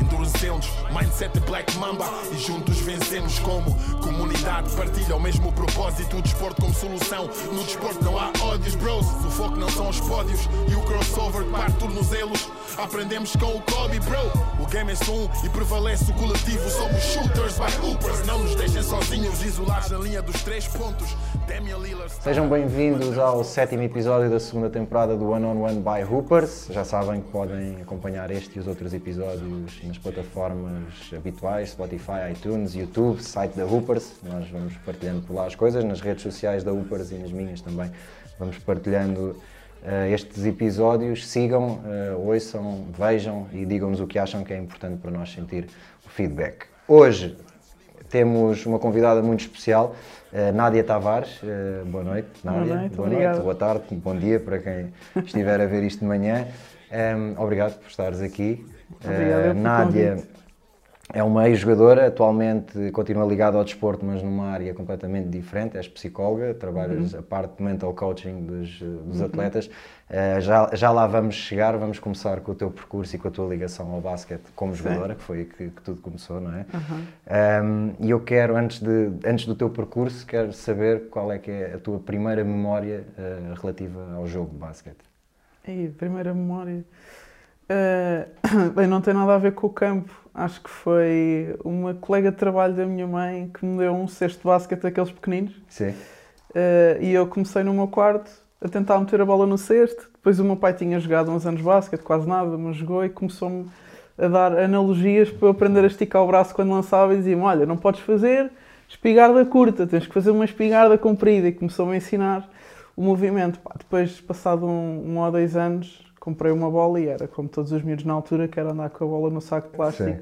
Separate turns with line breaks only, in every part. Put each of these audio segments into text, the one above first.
endurecemos, mindset Black Mamba e juntos vencemos como comunidade. Partilha o mesmo propósito, o desporto como solução. No desporto não há ódios, bros. O foco não são os pódios e o crossover. Aprendemos com o Kobe, bro. O game é só um e prevalece o coletivo. Somos shooters by hoopers. Não nos deixem sozinhos, isolados na linha dos três pontos.
Sejam bem-vindos ao sétimo episódio da segunda temporada do One on One by Hoopers. Já sabem que podem acompanhar este e os outros episódios nas plataformas habituais, Spotify, iTunes, YouTube, site da Hoopers. Nós vamos partilhando por lá as coisas, nas redes sociais da Hoopers e nas minhas também. Vamos partilhando uh, estes episódios. Sigam, uh, ouçam, vejam e digam-nos o que acham que é importante para nós sentir o feedback. Hoje temos uma convidada muito especial, uh, Nádia Tavares. Uh, boa noite, Nádia.
Boa noite,
boa, noite boa tarde, bom dia para quem estiver a ver isto de manhã. Um, obrigado por estares aqui.
Obrigada
Uh,
pelo
Nádia
convite.
é uma ex-jogadora, atualmente continua ligada ao desporto, mas numa área completamente diferente. És psicóloga, trabalhas
Uhum.
a parte de mental coaching dos, dos atletas. Uh, já, já lá vamos chegar, vamos começar com o teu percurso e com a tua ligação ao basquete como jogadora, que foi que, que tudo começou, não é? Um, e eu quero, antes, de, antes do teu percurso, quero saber qual é que é a tua primeira memória uh, relativa ao jogo de basquete.
Ei, primeira memória. Eh, bem, não tem nada a ver com o campo. Acho que foi uma colega de trabalho da minha mãe que me deu um cesto de basquete daqueles pequeninos.
Sim.
Eh, e eu comecei no meu quarto a tentar meter a bola no cesto. Depois o meu pai tinha jogado uns anos de basquete, quase nada, mas jogou e começou-me a dar analogias para eu aprender a esticar o braço quando lançava e dizia-me: Olha, não podes fazer espingarda curta, tens que fazer uma espingarda comprida. E começou-me a ensinar o movimento. Pá, depois, passado um, um ou dois anos, comprei uma bola e era como todos os miúdos na altura, que era andar com a bola no saco de plástico
Sim.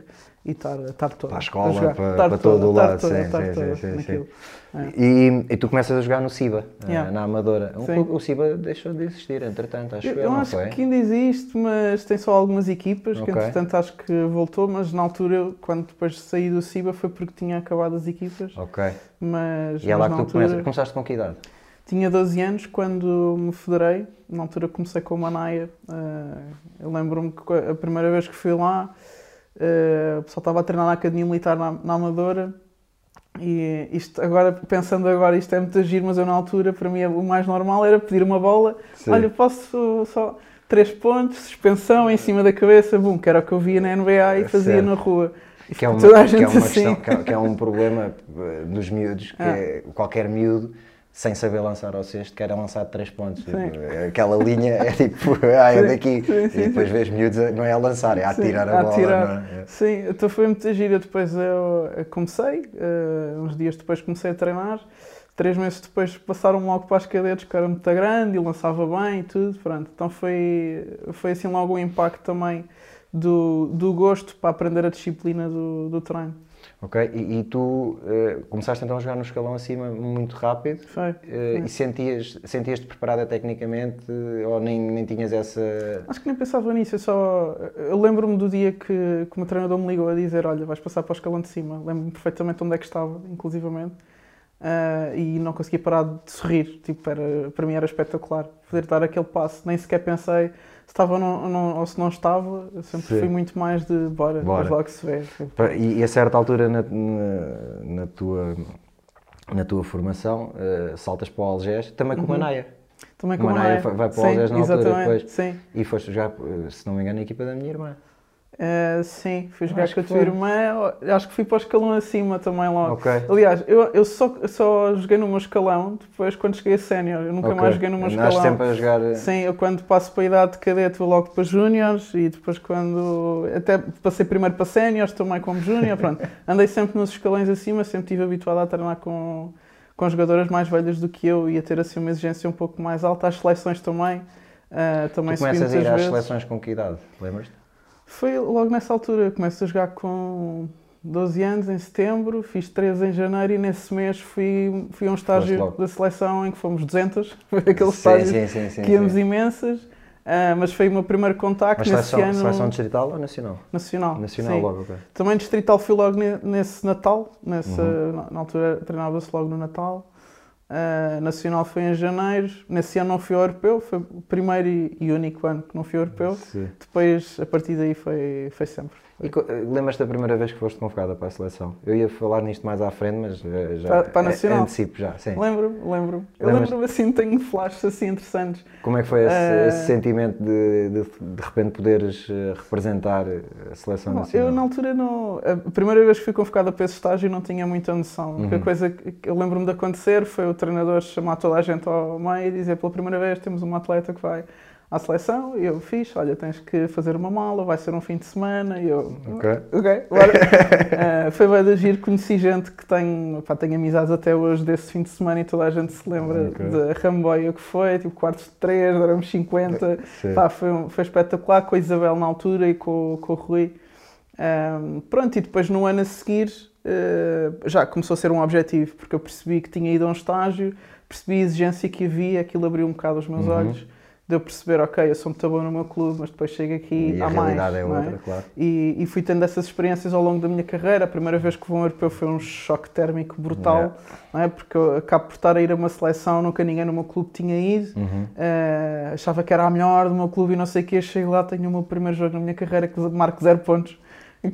e estar, estar toda.
Para a escola,
jogar.
para-
Estar
para
toda,
todo o
estar
lado,
toda,
sim,
estar
sim,
toda
sim, sim.
É.
E, e tu começas a jogar no Ciba, eh,
Yeah.
na Amadora. Um o Ciba deixou de existir, entretanto, acho
Eu,
que
eu
não
acho
foi?
que ainda existe, mas tem só algumas equipas,
Ok.
que entretanto acho que voltou, mas na altura, eu, quando depois saí do CIBA, foi porque tinha acabado as equipas,
Ok.
mas,
E é
mas
lá que tu
altura,
começas. Começaste com que idade?
Tinha 12 anos quando me federei, na altura comecei com o Manaia, eh, eu lembro-me que a primeira vez que fui lá, eh, o pessoal estava a treinar na Academia Militar na, na Amadora, e isto agora, pensando agora, isto é muito giro, mas eu na altura, para mim, o mais normal era pedir uma bola,
Sim.
olha, posso só três pontos, suspensão em cima da cabeça, bum, que era o que eu via na NBA e fazia
Certo.
na rua.
Que é, uma, que é uma
assim.
questão, que é, que é um problema eh, dos miúdos, que
Ah.
é qualquer miúdo, sem saber lançar ao cesto, quer lançar de três pontos.
Sim.
Aquela linha é tipo, ah, é daqui.
sim, sim,
e depois vês miúdos, a- não é a lançar, é a atirar a bola.
atirar.
não é?
Sim, então foi muito gira. Depois eu comecei, eh, uns dias depois comecei a treinar. Três meses depois passaram logo para as cadetes, que era muito grande e lançava bem e tudo. Pronto. Então foi, foi assim logo um impacto também do, do gosto para aprender a disciplina do, do treino.
Ok, e, e tu eh, começaste então a jogar no escalão acima muito rápido.
Foi.
Eh, e sentias, sentias-te preparada tecnicamente eh, ou nem, nem tinhas essa.
Acho que nem pensava nisso, eu só. Eu lembro-me do dia que, que o meu treinador me ligou a dizer: Olha, vais passar para o escalão de cima. Lembro-me perfeitamente onde é que estava, inclusivamente. Ah, e não conseguia parar de sorrir. Tipo, era, para mim era espetacular poder dar aquele passo. Nem sequer pensei se estava ou não, não- ou se não estava. Eu sempre
Sim.
fui muito mais de bora,
Bora.
logo se vê.
E, e a certa altura na, na, na tua, na tua formação eh, saltas para o Algés, também com o Manaia.
Também
O
com a
Manaia
Manaia.
vai- para o Algés na altura
exatamente,
depois.
Sim.
E foste jogar, eh, se não me engano, a equipa da minha irmã.
Ah, sim, fui jogar
Acho
com a tua
foi.
irmã. Acho que fui para o escalão acima também logo.
Ok.
Aliás, eu, eu só, só joguei no meu escalão depois quando cheguei a sénior. Eu nunca
Ok.
mais joguei no meu escalão.
sempre a jogar. eh,
Sim, eu quando passo para a idade de cadete vou logo para júniores e depois quando. Até passei primeiro para séniores, também como júnior. Pronto, andei sempre nos escalões acima, sempre estive habituado a treinar com, com jogadoras mais velhas do que eu e a ter assim uma exigência um pouco mais alta. As seleções também. ah, também
Tu começas a ir às
vezes.
seleções com que idade? Lembras-te?
Foi logo nessa altura. Começo a jogar com 12 anos, em setembro, fiz 13 em janeiro e nesse mês fui, fui a um estágio da seleção em que fomos 200. Foi aquele
Sim,
estágio
sim, sim, sim,
que íamos imensas. Uh, mas foi o meu primeiro contacto
Mas
nesse
seleção,
ano.
seleção distrital ou nacional?
Nacional.
Nacional
sim.
logo, ok.
Também distrital fui logo ne- nesse Natal, nessa,
Uhum.
na, na altura treinava-se logo no Natal. Uh, nacional foi em janeiro. Nesse ano não fui ao europeu, foi o primeiro e, único ano que não fui ao europeu.
Sim.
Depois, a partir daí, foi, foi sempre.
E eh, lembras-te da primeira vez que foste convocada para a seleção? Eu ia falar nisto mais à frente, mas eh, já
Para- para a
eh,
nacional?
antecipo já.
Lembro-me, lembro-me. Eu lembro-me assim, tenho flashes assim interessantes.
Como é que foi esse,
Eh,
esse sentimento de, de de repente poderes eh, representar a seleção
Bom,
nacional?
eu na altura não. A primeira vez que fui convocada para esse estágio não tinha muita noção. A
Uhum.
coisa que eu lembro-me de acontecer foi o treinador chamar toda a gente ao meio e dizer pela primeira vez temos uma atleta que vai à seleção e eu fiz, olha, tens que fazer uma mala, vai ser um fim de semana e eu.
Ok.
Ok, bora. Eh, foi bem de agir, conheci gente que tem, pá, tenho amizades até hoje desse fim de semana e toda a gente se lembra
Ok.
da Ramboia que foi, tipo quartos de 3, éramos 50.
Sim.
Pá, foi, um- foi espetacular com a Isabel na altura e com, com o Rui. Ahm, pronto, e depois no ano a seguir eh, já começou a ser um objetivo, porque eu percebi que tinha ido a um estágio, percebi a exigência que havia, aquilo abriu um bocado os meus
Uhum.
olhos, de eu perceber, ok, eu sou muito bom no meu clube, mas depois chego aqui,
E
há
a
mais.
realidade é
não
outra, claro.
E, e fui tendo essas experiências ao longo da minha carreira. A primeira vez que vou a um europeu foi um choque térmico brutal, é? porque eu acabo por estar a ir a uma seleção, nunca ninguém no meu clube tinha ido.
Uhum.
Eh, achava que era a melhor do meu clube e não sei o quê. Chego lá, tenho o meu primeiro jogo na minha carreira que marco zero pontos,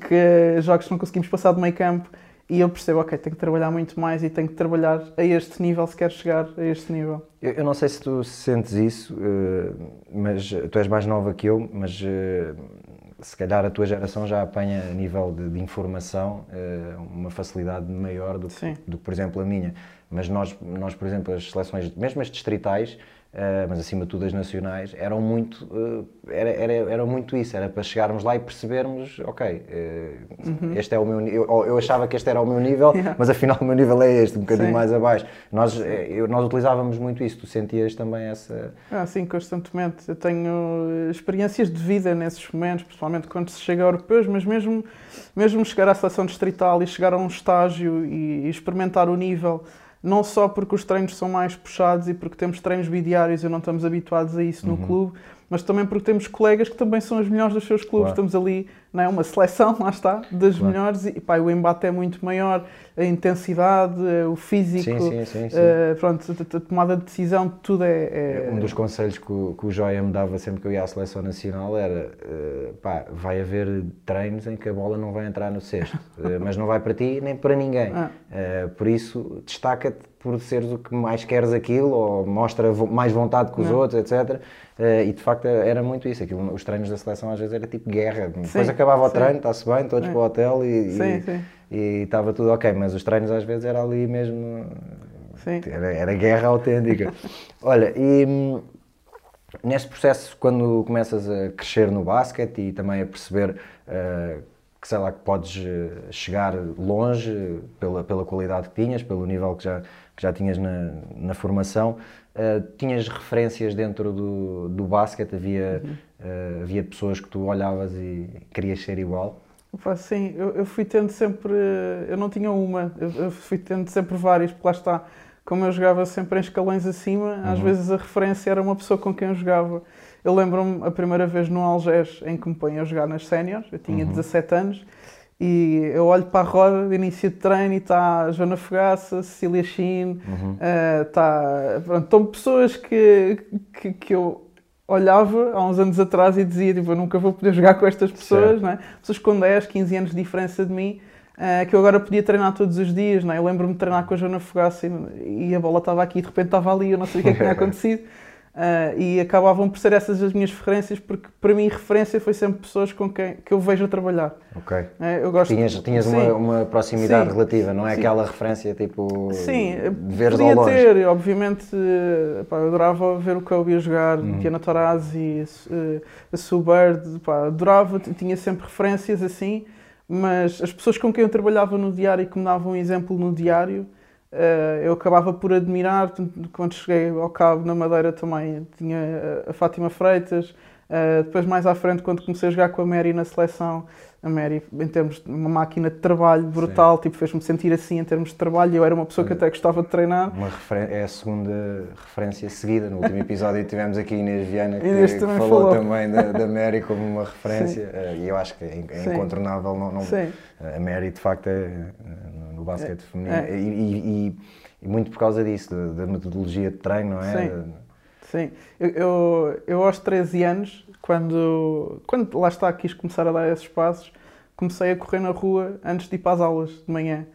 que jogos que não conseguimos passar de meio campo. E eu percebo, ok, tenho que trabalhar muito mais e tenho que trabalhar a este nível se quero chegar a este nível.
Eu, eu não sei se tu sentes isso, eh, mas tu és mais nova que eu, mas eh, se calhar a tua geração já apanha a nível de, de informação eh, uma facilidade maior do que, do que, por exemplo, a minha. Mas nós, nós por exemplo, as seleções, mesmo as distritais, eh, mas acima de tudo as nacionais, eram muito, eh, era, era, era muito isso, era para chegarmos lá e percebermos, ok, eh, este é o meu eu, eu achava que este era o meu nível,
Uhum. Yeah.
mas afinal o meu nível é este, um bocadinho
Sim.
mais abaixo. Nós, eu- nós utilizávamos muito isso, tu sentias também essa.
Ah, sim, constantemente. Eu tenho experiências de vida nesses momentos, principalmente quando se chega a europeus, mas mesmo, mesmo chegar à seleção distrital e chegar a um estágio e, e experimentar o nível, não só porque os treinos são mais puxados e porque temos treinos bidiários e não estamos habituados a isso no clube, mas também porque temos colegas que também são os melhores dos seus clubes.
Claro.
Estamos ali, não é? Uma seleção, lá está, das
Claro.
melhores e pá, o embate é muito maior, a intensidade, eh, o físico,
Sim, sim, sim,
eh, pronto, a, a tomada de decisão, tudo é- é,
Um dos conselhos que o, que o Joia me dava sempre que eu ia à seleção nacional era eh, pá, vai haver treinos em que a bola não vai entrar no cesto, eh, mas não vai para ti nem para ninguém.
Ah.
Por isso, destaca-te por seres o que mais queres aquilo ou mostra mais vontade que os
Não.
outros, etc. Eh, e de facto era muito isso. Aquilo, os treinos da seleção às vezes era tipo guerra. Depois
Sim,
acabava o
sim.
treino, está-se bem, todos
É.
para o hotel e,
Sim,
e-
sim.
E estava tudo ok. Mas os treinos às vezes era ali mesmo.
Sim.
Era, era guerra autêntica. Olha, e hum, nesse processo, quando começas a crescer no basquete e também a perceber eh, que, sei lá, que podes eh, chegar longe pela, pela qualidade que tinhas, pelo nível que já, que já tinhas na, na formação, eh, tinhas referências dentro do, do basquete? Havia, eh, havia pessoas que tu olhavas e querias ser igual?
Pá, sim, eu, eu fui tendo sempre. Eu não tinha uma, eu, eu fui tendo sempre várias, porque lá está. Como eu jogava sempre em escalões acima, às vezes a referência era uma pessoa com quem eu jogava. Eu lembro-me a primeira vez no Algés em que me ponho a jogar nas séniores, eu tinha 17 anos, e eu olho para a roda de início de treino e está a Joana Fogaça, Cecília Chin, está. Pronto, estão pessoas que, que, que eu olhava há uns anos atrás e dizia, tipo, eu nunca vou poder jogar com estas pessoas,
Certo.
não é? Pessoas com 10, 15 anos de diferença de mim, eh, que eu agora podia treinar todos os dias, não é? Eu lembro-me de treinar com a Joana Fogaça e, e a bola estava aqui e de repente estava ali, eu não sabia o que é que tinha acontecido. Eh, e acabavam por ser essas as minhas referências, porque para mim referência foi sempre pessoas com quem que eu vejo a trabalhar.
Ok.
eh, eu gosto,
Tinhas, tinhas
Sim.
uma, uma proximidade
Sim.
relativa, não é
Sim.
aquela referência tipo
Sim,
de veres ao
podia
longe.
ter, obviamente, pá, eu adorava ver o Kobe a jogar,
Uhum.
Diana Taurasi, eh, a Sue Bird, pá, adorava, tinha sempre referências assim, mas as pessoas com quem eu trabalhava no diário e que me davam um exemplo no diário, eu acabava por admirar, quando cheguei ao Cabo, na Madeira também, tinha a Fátima Freitas, Uh, depois, mais à frente, quando comecei a jogar com a Mary na seleção, a Mary, em termos de uma máquina de trabalho brutal, tipo, fez-me sentir assim em termos de trabalho. Eu era uma pessoa que até gostava de treinar.
Uma é a segunda referência seguida. No último episódio tivemos aqui Inês Viana, que,
Inês também
falou,
falou.
também da, da Mary como uma referência. Uh, e eu acho que é, é incontornável. Não, não- a Mary, de facto, é no basquete feminino.
É.
E, e- e- e muito por causa disso, da, da metodologia de treino, não é?
Sim. Sim, eu, eu, eu aos 13 anos, quando, quando lá está, quis começar a dar esses passos, comecei a correr na rua antes de ir para as aulas de manhã.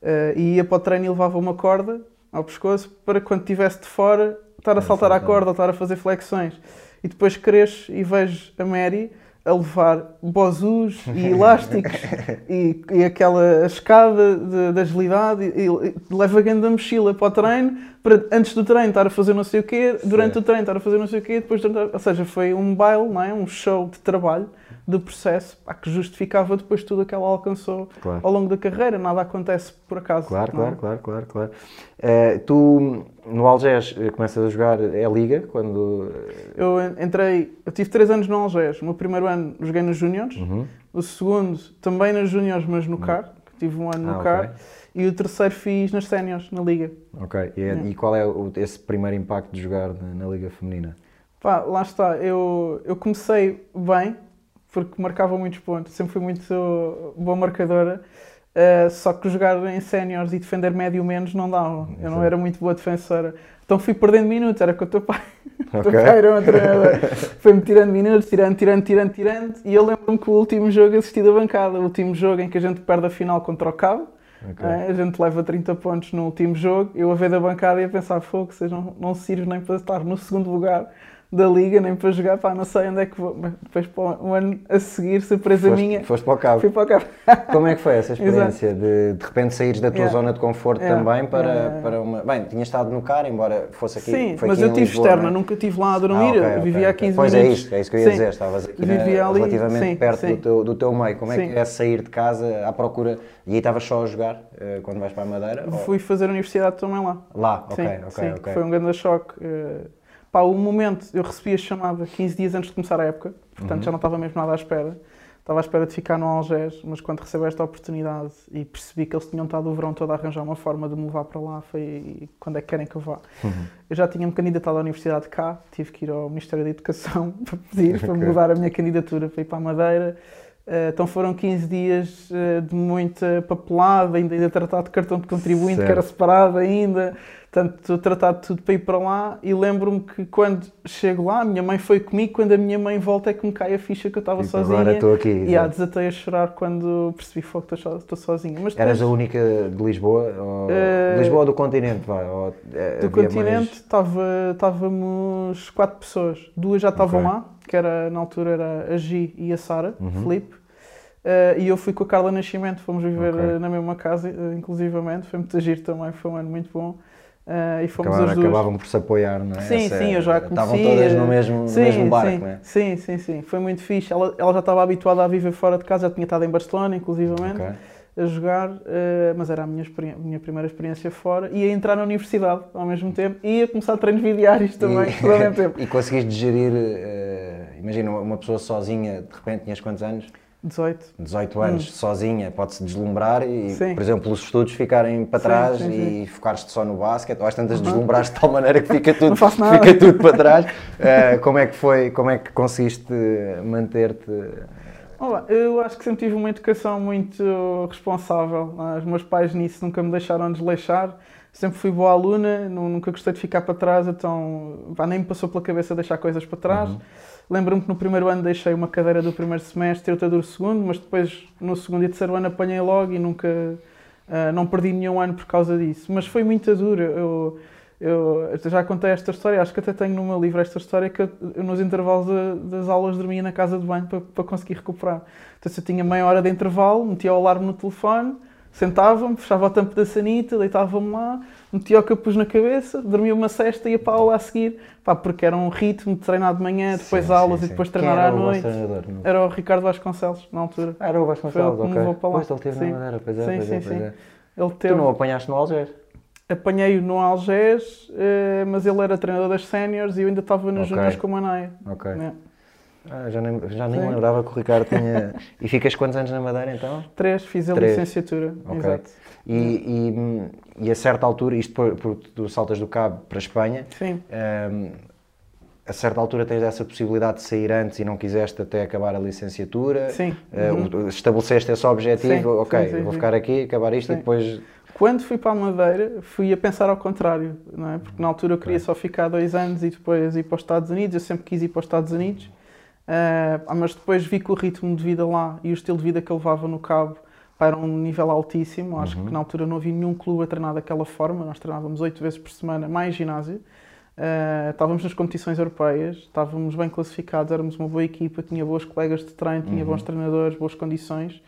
Eh, e ia para o treino e levava uma corda ao pescoço para quando estivesse de fora estar a saltar à corda, ou estar a fazer flexões. E depois cresço e vejo a Mary a levar bozus e elásticos e, e aquela escada de, de agilidade e, e leva a grande mochila para o treino para antes do treino estar a fazer não sei o quê, durante
Sim.
o treino estar a fazer não sei o quê, depois durante ou seja, foi um baile, não é? um show de trabalho, de processo, pá, que justificava depois tudo o que ela alcançou
Claro.
ao longo da carreira, nada acontece por acaso.
Claro,
não é?
claro, claro, claro, claro. Eh, tu, no Algés, eh, começas a jogar é Liga, quando... eh,
Eu en- entrei, eu tive 3 anos no Algés. O meu primeiro ano joguei nos Júniores,
Uhum.
o segundo também nas Júniores, mas no CAR, que tive um ano
Ah,
no
ok.
CAR, e o terceiro fiz nas Séniores, na Liga.
Ok, e, é- e qual é o- esse primeiro impacto de jogar na, na Liga Feminina?
Pá, lá está, eu, eu comecei bem, porque marcava muitos pontos, sempre fui muito boa marcadora, eh, só que jogar em séniores e defender médio menos não dava. Eu não era muito boa defensora. Então fui perdendo minutos, era com o teu pai. O teu pai era um treinador. Foi-me tirando minutos, tirando, tirando, tirando, tirando. E eu lembro-me que o último jogo assisti da bancada, o último jogo em que a gente perde a final contra o Cabo.
Ok.
É, a gente leva 30 pontos no último jogo. Eu a ver da bancada e a pensar, fogo, vocês não, não sirvo nem para estar no segundo lugar da liga, nem para jogar, pá, não sei onde é que vou. Mas depois, para o ano a seguir, surpresa
Foste,
minha,
foste para o cabo.
fui para o cabo.
Como é que foi essa experiência de de repente saíres da tua
Yeah.
zona de conforto
Yeah.
também para,
Yeah,
para uma. Bem, tinha estado no CAR, embora fosse aqui.
Sim,
foi
mas
aqui
eu
em
tive
Lisboa,
externa,
não é?
nunca estive lá a dormir,
Ah, ok,
eu
ok,
vivia a
ok.
15
Pois
minutos.
é isso, é isso que eu ia
Sim.
dizer. Estavas aqui na-
ali,
relativamente
sim,
perto
sim.
Do, teu, do teu meio. Como é que é sair de casa à procura? E aí estavas só a jogar eh, quando vais para a Madeira? Ou-
Fui fazer a universidade também lá.
Lá, ok, ok, ok.
foi um grande choque. Eh, pá, o momento, eu recebi a chamada 15 dias antes de começar a época, portanto
Uhum.
já não estava mesmo nada à espera. Estava à espera de ficar no Algés, mas quando recebi esta oportunidade e percebi que eles tinham estado o verão todo a arranjar uma forma de me levar para lá, foi quando é que querem que eu vá.
Uhum.
Eu já tinha-me candidatado à Universidade cá, tive que ir ao Ministério da Educação para pedir, para
Ok.
mudar a minha candidatura para ir para a Madeira. Eh, então foram 15 dias eh, de muita papelada, ainda, ainda tratar de cartão de contribuinte, que era
Certo.
separado ainda. Portanto, tratar de tudo para ir para lá. E lembro-me que quando chego lá, a minha mãe foi comigo. Quando a minha mãe volta, é que me cai a ficha que eu estava
Tipo,
sozinha.
agora estou aqui.
E ah, desatei a chorar quando percebi que estou, so- estou sozinha. Mas
Eras a única de Lisboa? Ou... De Lisboa ou do continente? Vá, ou, eh,
do continente estava, estávamos quatro pessoas. Duas já estavam
Ok.
lá, que era na altura era a Gi e a Sara,
Uhum.
Felipe. Eh, e eu fui com a Carla Nascimento, fomos viver
Ok.
eh, na mesma casa, inclusivamente. Foi muito giro também, foi um ano muito bom. Eh, e fomos
Acabaram, acabavam por se apoiar, não é?
Sim,
Essa-
sim, eu já
Estavam
conhecia.
todas no mesmo, no
sim,
mesmo barco,
sim,
não é?
Sim, sim, sim. Foi muito fixe. Ela, ela já estava habituada a viver fora de casa, já tinha estado em Barcelona, inclusivamente,
Ok.
a jogar, eh, mas era a minha, minha primeira experiência fora. E a entrar na universidade ao mesmo tempo e a começar treinos videários também, tudo ao mesmo tempo.
e conseguiste gerir, eh, imagina, uma pessoa sozinha, de repente tinhas quantos anos?
18.
18 anos, sozinha, pode-se deslumbrar e,
Hum. Sim.
por exemplo, os estudos ficarem para trás
sim, sim.
e focares-te só no basquete, ou às tantas deslumbraste de tal maneira que fica tudo, fica tudo para trás. Eh, como é que foi, como é que conseguiste manter-te?
Olá, eu acho que sempre tive uma educação muito responsável. Os meus pais nisso nunca me deixaram desleixar. Sempre fui boa aluna, nu- nunca gostei de ficar para trás, então pá, nem me passou pela cabeça deixar coisas para trás. Lembro-me que no primeiro ano deixei uma cadeira do primeiro semestre, outra do segundo, mas depois no segundo e terceiro ano apanhei logo e nunca ah, não perdi nenhum ano por causa disso. Mas foi muito duro. Eu, eu já contei esta história, acho que até tenho no meu livro esta história que eu, eu nos intervalos da- das aulas dormia na casa de banho para, para conseguir recuperar. Então se eu tinha meia hora de intervalo, metia o alarme no telefone, sentava-me, fechava o tampo da sanita, deitava-me lá, metia o capuz na cabeça, dormia uma cesta e ia para a aula a seguir, pá, porque era um ritmo de treinar de manhã, depois
Sim,
aulas
sim,
e depois treinar à noite.
Não-
Era o Ricardo Vasconcelos, na altura.
Ah, era o Vasconcelos,
Foi ele que
ok. Pois, ele teve
Sim.
na Madeira, pois é,
Sim,
pois é,
sim,
pois
sim.
é.
Ele
Tu
teve,
não o apanhaste no Algés?
apanhei-o no Algés, eh, mas ele era treinador das séniores e eu ainda estava nos
Ok.
juniors com o Manaia.
Ok.
né?
Ah, já nem, já nem lembrava que o Ricardo tinha. e ficas quantos anos na Madeira então?
Três, fiz a
Três.
licenciatura.
Ok.
Exato.
E, e, e a certa altura, isto por, tu saltas do Cabo para a Espanha,
Sim.
hum, a certa altura tens essa possibilidade de sair antes e não quiseste até acabar a licenciatura.
Sim. Uhum.
o- estabeleceste esse objetivo,
Sim,
ok,
sim, sim,
vou ficar aqui, acabar isto e depois.
Quando fui para a Madeira, fui a pensar ao contrário, não é? Porque na altura eu queria só ficar dois anos e depois ir para os Estados Unidos. Eu sempre quis ir para os Estados Unidos, Ah, mas depois vi que o ritmo de vida lá e o estilo de vida que eu levava no Cabo pá, era um nível altíssimo. Acho
Uhum.
que na altura não havia nenhum clube a treinar daquela forma. Nós treinávamos oito vezes por semana, mais ginásio. Ah, estávamos nas competições europeias, estávamos bem classificados, éramos uma boa equipa, tinha boas colegas de treino, tinha
Uhum.
bons treinadores, boas condições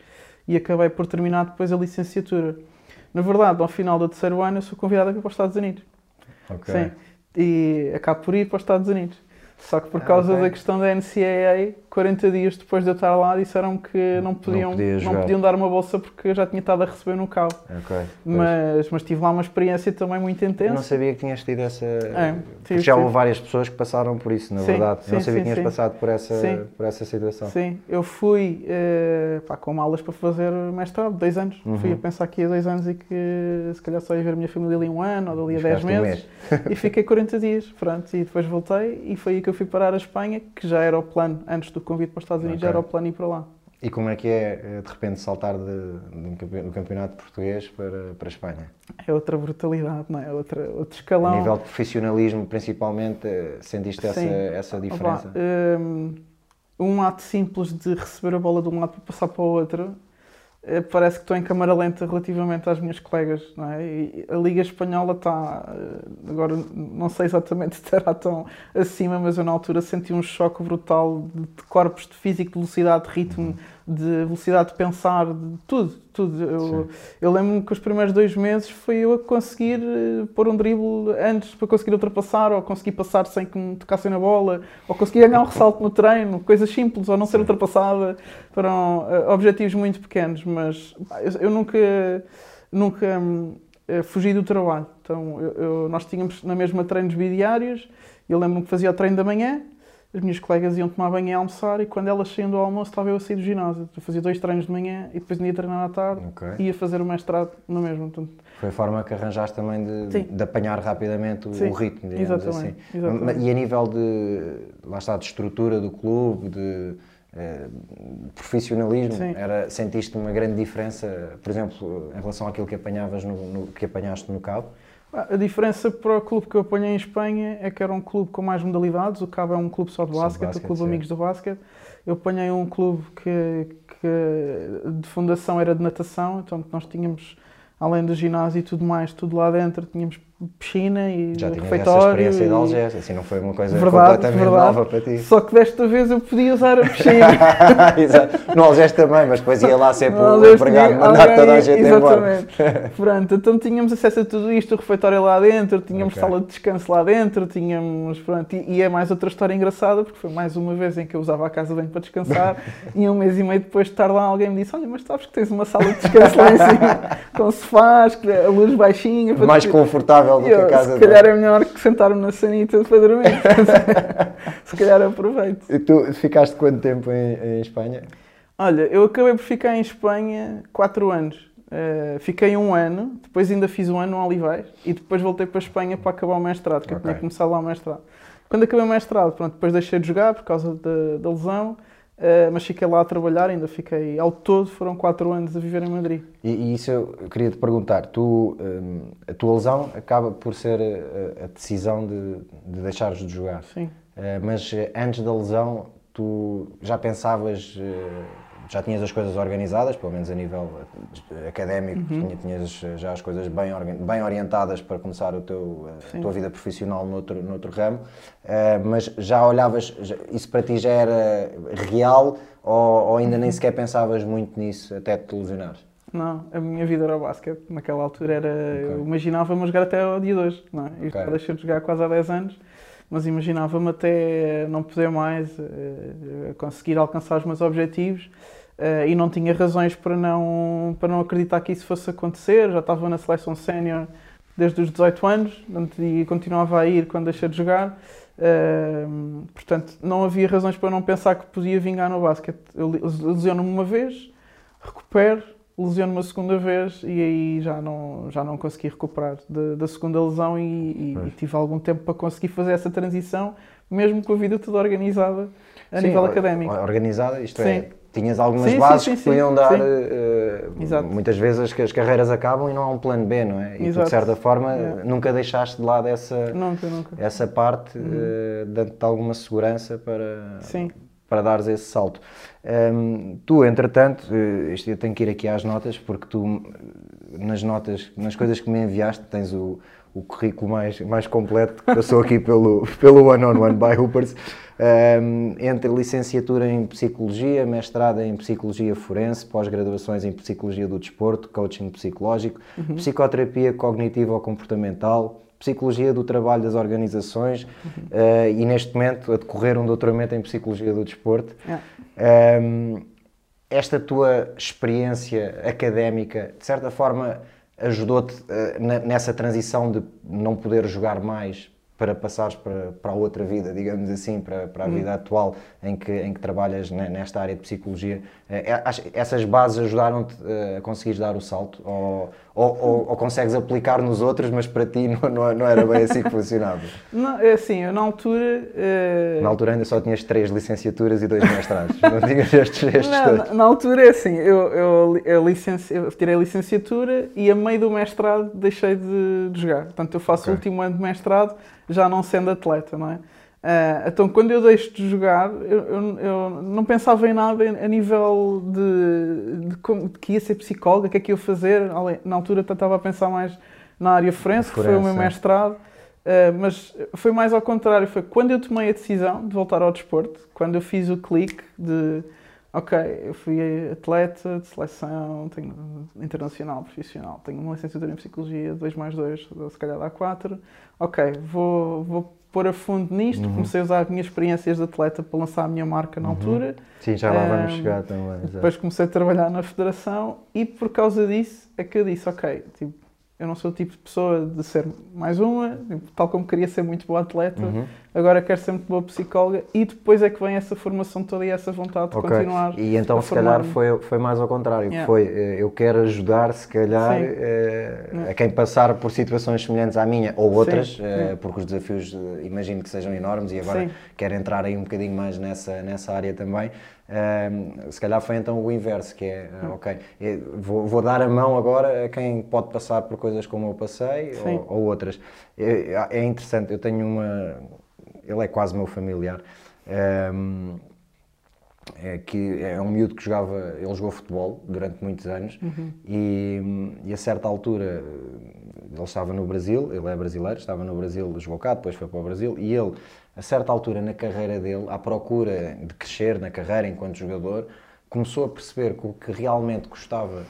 e acabei por terminar depois a licenciatura. Na verdade, ao final do terceiro ano, eu sou convidado a ir para os Estados Unidos.
Ok.
Sim. E acabo por ir para os Estados Unidos. Só que por
Ah,
causa
ok.
da questão da NCAA, 40 dias depois de eu estar lá, disseram que não podiam,
podia
não, podiam dar uma bolsa porque eu já tinha estado a receber no CAU.
Ok. pois.
Mas, mas tive lá uma experiência também muito
Eu não
intensa.
sabia que tinhas tido essa. Porque
tive,
já houve várias pessoas que passaram por isso, na
Sim,
verdade. Eu não
sim,
sabia
sim,
que tinhas
sim.
passado por essa,
Sim.
por essa situação.
Sim, eu fui eh, pá, com malas para fazer mestrado, dois anos.
Uhum.
Fui a pensar que ia dois anos e que se calhar só ia ver a minha família ali um ano ou dali a dez
Ficaste um
meses. e fiquei 40 dias, pronto. E depois voltei e foi aí que eu fui parar a Espanha, que já era o plano, antes do convite para os Estados Unidos,
Ok.
já era o plano ir para lá.
E como é que é, eh, de repente, saltar de, de um do campeonato português para, para a Espanha?
É outra brutalidade, não é? Outra, outro escalão.
A nível de profissionalismo, principalmente, eh, sentiste essa,
Sim.
essa diferença?
Opa, hum, um ato simples de receber a bola de um lado para passar para o outro parece que estou em câmara lenta relativamente às minhas colegas, não é? E a Liga Espanhola está, eh, agora não sei exatamente se estará tão acima, mas eu na altura senti um choque brutal de, de corpos, de físico, de velocidade, de ritmo, de velocidade de pensar, de tudo, tudo. Eu, eu lembro-me que os primeiros dois meses foi eu a conseguir eh, pôr um drible antes para conseguir ultrapassar, ou conseguir passar sem que me tocassem na bola, ou conseguir ganhar um ressalto no treino, coisas simples, ou não ser ultrapassada. Foram eh, objetivos muito pequenos, mas eu, eu nunca, nunca hum, eh, fugi do trabalho. Então, eu- nós tínhamos na mesma treinos bidiários, eu lembro-me que fazia o treino da manhã, as minhas colegas iam tomar banho e almoçar, e quando elas saíam do almoço, estava eu a sair do ginásio. Eu fazia dois treinos de manhã e depois ia treinar à tarde
Ok.
e ia fazer o mestrado no mesmo. Portanto,
Foi a forma que arranjaste também de, de apanhar rapidamente o, o ritmo, digamos
exatamente,
assim.
exatamente.
E a nível de, lá está, de estrutura do clube, de eh, profissionalismo,
Sim.
era, sentiste uma grande diferença, por exemplo, em relação àquilo que apanhavas no, no- que apanhaste no Cabo?
Ah, A diferença para o clube que eu apanhei em Espanha é que era um clube com mais modalidades. O Cabo é um clube só de basquete, o Clube
sim.
Amigos do Basquete. Eu apanhei um clube que, que de fundação era de natação, então nós tínhamos, além do ginásio e tudo mais, tudo lá dentro, tínhamos piscina e
Já tinhas essa experiência de
e-
Algés, assim não foi uma coisa
Verdade,
completamente
verdade.
nova para ti.
Só que desta vez eu podia usar a piscina.
Exato. No Algés também, mas depois ia lá sempre o empregado
tinha-
mandar toda a gente embora.
Exatamente. Pronto, então tínhamos acesso a tudo isto, o refeitório lá dentro, tínhamos
Ok.
sala de descanso lá dentro, tínhamos, pronto, e, e é mais outra história engraçada, porque foi mais uma vez em que eu usava a casa de banho para descansar, e um mês e meio depois de estar lá alguém me disse, olha, mas sabes que tens uma sala de descanso lá em cima, com sofás, a luz baixinha,
Mais
te-
do
E
que a
eu,
casa
se calhar é melhor que sentar-me na sanita para dormir. se calhar aproveito.
E tu ficaste quanto tempo em, em Espanha?
Olha, eu acabei por ficar em Espanha 4 anos. Eh, fiquei um ano, depois ainda fiz um ano no Olivais e depois voltei para a Espanha para acabar o mestrado, que eu
Ok.
tinha começado lá o mestrado. Quando acabei o mestrado, pronto, depois deixei de jogar por causa da, da lesão, eh, mas fiquei lá a trabalhar, ainda fiquei, ao todo foram 4 anos a viver em Madrid.
E, e isso eu queria te perguntar. Tu, hum, a tua lesão acaba por ser a, a decisão de, de deixares de jogar.
Sim.
Eh, mas eh, antes da lesão, tu já pensavas, eh, já tinhas as coisas organizadas, pelo menos a nível eh, académico,
Uhum.
tinha- tinhas já as coisas bem, bem orientadas para começar o teu, eh, a
Sim.
tua vida profissional noutro, noutro ramo, Eh, mas já olhavas, isso para ti já era real ou, ou ainda
Uhum.
nem sequer pensavas muito nisso até te lesionares?
Não, a minha vida era o basquete. Naquela altura era. Eu imaginava-me jogar até ao dia de hoje. Não é? Eu
Ok.
já deixei de jogar quase há 10 anos, mas imaginava-me até não poder mais conseguir alcançar os meus objetivos eh, e não tinha razões para não, para não acreditar que isso fosse acontecer. Já estava na seleção sénior desde os 18 anos e continuava a ir quando deixei de jogar. Uh, portanto, não havia razões para não pensar que podia vingar no basquete. Eu lesiono-me uma vez, recupero, lesiono-me uma segunda vez e aí já não, já não consegui recuperar de, da segunda lesão e, e, e, tive algum tempo para conseguir fazer essa transição, mesmo com a vida toda organizada a sim, nível académico.
Organizada, isto sim. é, tinhas algumas sim, bases sim, sim, que podiam dar. Uh, muitas vezes as, as, carreiras acabam e não há um plano B, não é? E tu, de certa forma, yeah. nunca deixaste de lado essa,
nunca, nunca.
essa parte, uhum. uh, dando-te alguma segurança para, para dares esse salto. Um, ehm, tu, entretanto, uh, isto eu tenho que ir aqui às notas, porque tu, nas notas, nas coisas que me enviaste, tens o o currículo mais, mais completo que passou aqui pelo, pelo One on One by Hoopers, um, entre licenciatura em Psicologia, mestrado em Psicologia Forense, pós-graduações em Psicologia do Desporto, Coaching Psicológico, uhum. Psicoterapia Cognitivo ou Comportamental, Psicologia do Trabalho das Organizações uhum. uh, e neste momento a decorrer um doutoramento em Psicologia do Desporto. Yeah. Um, esta tua experiência académica, de certa forma, ajudou-te uh, nessa transição de não poder jogar mais para passares para, para a outra vida, digamos assim, para, para a hum. vida atual em que, em que trabalhas nesta área de psicologia. Eh, é, essas bases ajudaram-te eh, a conseguires dar o salto? Ou, ou, ou, consegues aplicar nos outros, mas para ti não, não, não era bem assim que funcionava?
Não, é assim, eu na altura...
Uh... Na altura ainda só tinhas três licenciaturas e dois mestrados, não tinhas estes, estes não,
na, na, altura é assim, eu, eu, eu, licenci... eu tirei a licenciatura e a meio do mestrado deixei de, de jogar. Portanto, eu faço okay. o último ano de mestrado já não sendo atleta, não é? Uh, então, quando eu deixo de jogar, eu, eu, eu, não pensava em nada a nível de, de, como, de, que ia ser psicóloga, o que é que ia fazer. Na altura, estava a pensar mais na área forense, que foi o meu mestrado, uh, mas foi mais ao contrário. Foi quando eu tomei a decisão de voltar ao desporto, quando eu fiz o clique de ok, eu fui atleta de seleção tenho, internacional, profissional, tenho uma licenciatura em Psicologia, 2 mais 2, se calhar dá 4. Ok, vou, vou pôr a fundo nisto, uhum. comecei a usar as minhas experiências de atleta para lançar a minha marca na uhum. altura.
Sim, já lá um, vamos chegar também.
Depois comecei a trabalhar na federação e por causa disso é que eu disse, ok, tipo, eu não sou o tipo de pessoa de ser mais uma, tal como queria ser muito boa atleta, uhum. agora quero ser muito boa psicóloga e depois é que vem essa formação toda e essa vontade de okay. continuar.
E então, se calhar, foi, foi mais ao contrário, yeah. foi eh, eu quero ajudar, se calhar, eh, a quem passar por situações semelhantes à minha ou outras, eh, porque os desafios imagino que sejam enormes e agora Sim. quero entrar aí um bocadinho mais nessa, nessa área também. Um, se calhar foi então o inverso, que é, uh, ok, vou, vou, dar a mão agora a quem pode passar por coisas como eu passei ou, ou, outras. É, é, interessante, eu tenho uma. Ele é quase meu familiar. Um, é, que é um miúdo que jogava, ele jogou futebol durante muitos anos uhum. e, e, a certa altura ele estava no Brasil, ele é brasileiro, estava no Brasil, jogou cá, depois foi para o Brasil e ele a certa altura na carreira dele, à procura de crescer na carreira enquanto jogador, começou a perceber que o que realmente gostava uh,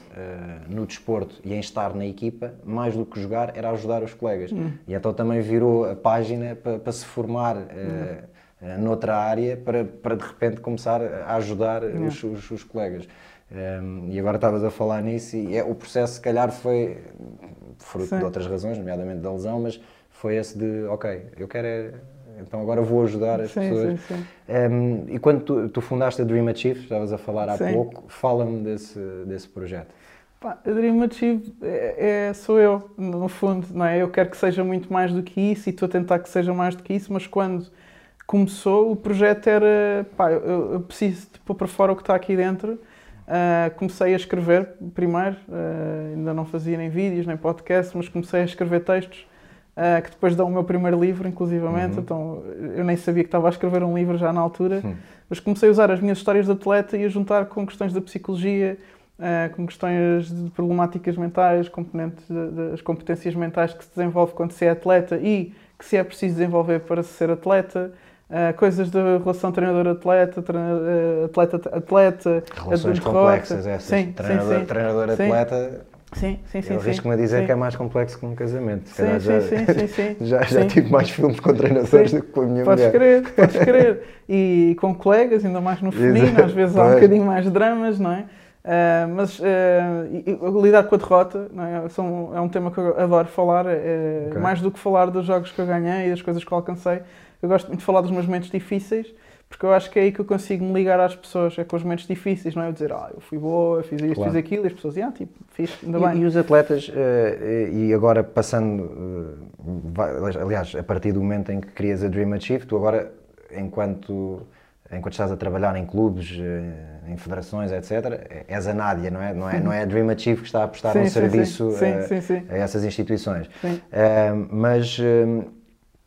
no desporto e em estar na equipa, mais do que jogar, era ajudar os colegas. Hum. E então também virou a página para, para se formar uh, hum. noutra área, para, para de repente começar a ajudar os, os, os, colegas. Um, e agora estavas a falar nisso, e é, o processo, se calhar, foi fruto Sim. de outras razões, nomeadamente da lesão, mas foi esse de, ok, eu quero é então agora vou ajudar as sim, pessoas. Sim, sim. Um, e quando tu, tu, fundaste a Dream Achieve, estavas a falar há pouco, fala-me desse, desse projeto.
Pá, a Dream Achieve é, é, sou eu, no fundo, não é? Eu quero que seja muito mais do que isso e estou a tentar que seja mais do que isso, mas quando começou, o projeto era, pá, eu, eu preciso de pôr para fora o que está aqui dentro. Uh, comecei a escrever primeiro, uh, ainda não fazia nem vídeos nem podcast, mas comecei a escrever textos uh, que depois dão o meu primeiro livro, inclusivamente. Uhum. Então eu nem sabia que estava a escrever um livro já na altura, uhum. mas comecei a usar as minhas histórias de atleta e a juntar com questões da psicologia, uh, com questões de problemáticas mentais, componentes das competências mentais que se desenvolve quando se é atleta e que se é preciso desenvolver para ser atleta. Uh, coisas da relação treinador-atleta, atleta-atleta,
Relações complexas essas. Sim, Treinador-atleta
Sim, sim, sim.
Eu arrisco-me a dizer sim. que é mais complexo que um casamento.
sim, sim, já, sim, sim, sim,
Já, já tive mais filmes com treinadores do que com a minha
podes
mulher.
Podes crer, podes crer. E com colegas, ainda mais no feminino, às vezes há um bocadinho mais dramas, não é? Uh, mas uh, lidar com a derrota é? São, é um tema que eu adoro falar, é, okay. mais do que falar dos jogos que eu ganhei e das coisas que eu alcancei. Eu gosto muito de falar dos meus momentos difíceis, porque eu acho que é aí que eu consigo me ligar às pessoas, é com os momentos difíceis, não é? Eu dizer, ah, eu fui boa, fiz isto, claro. fiz aquilo, e as pessoas, ah, tipo, fiz, ainda
e,
bem.
E os atletas, uh, e agora passando, aliás, a partir do momento em que crias a Dream Achieve, tu agora, enquanto enquanto estás a trabalhar em clubes, eh, em federações, etc., és a Nádia, não é? Não é, não é a Dream Achieve que está a prestar sim, um sim, serviço
sim.
A, a, essas instituições. Uh, mas uh,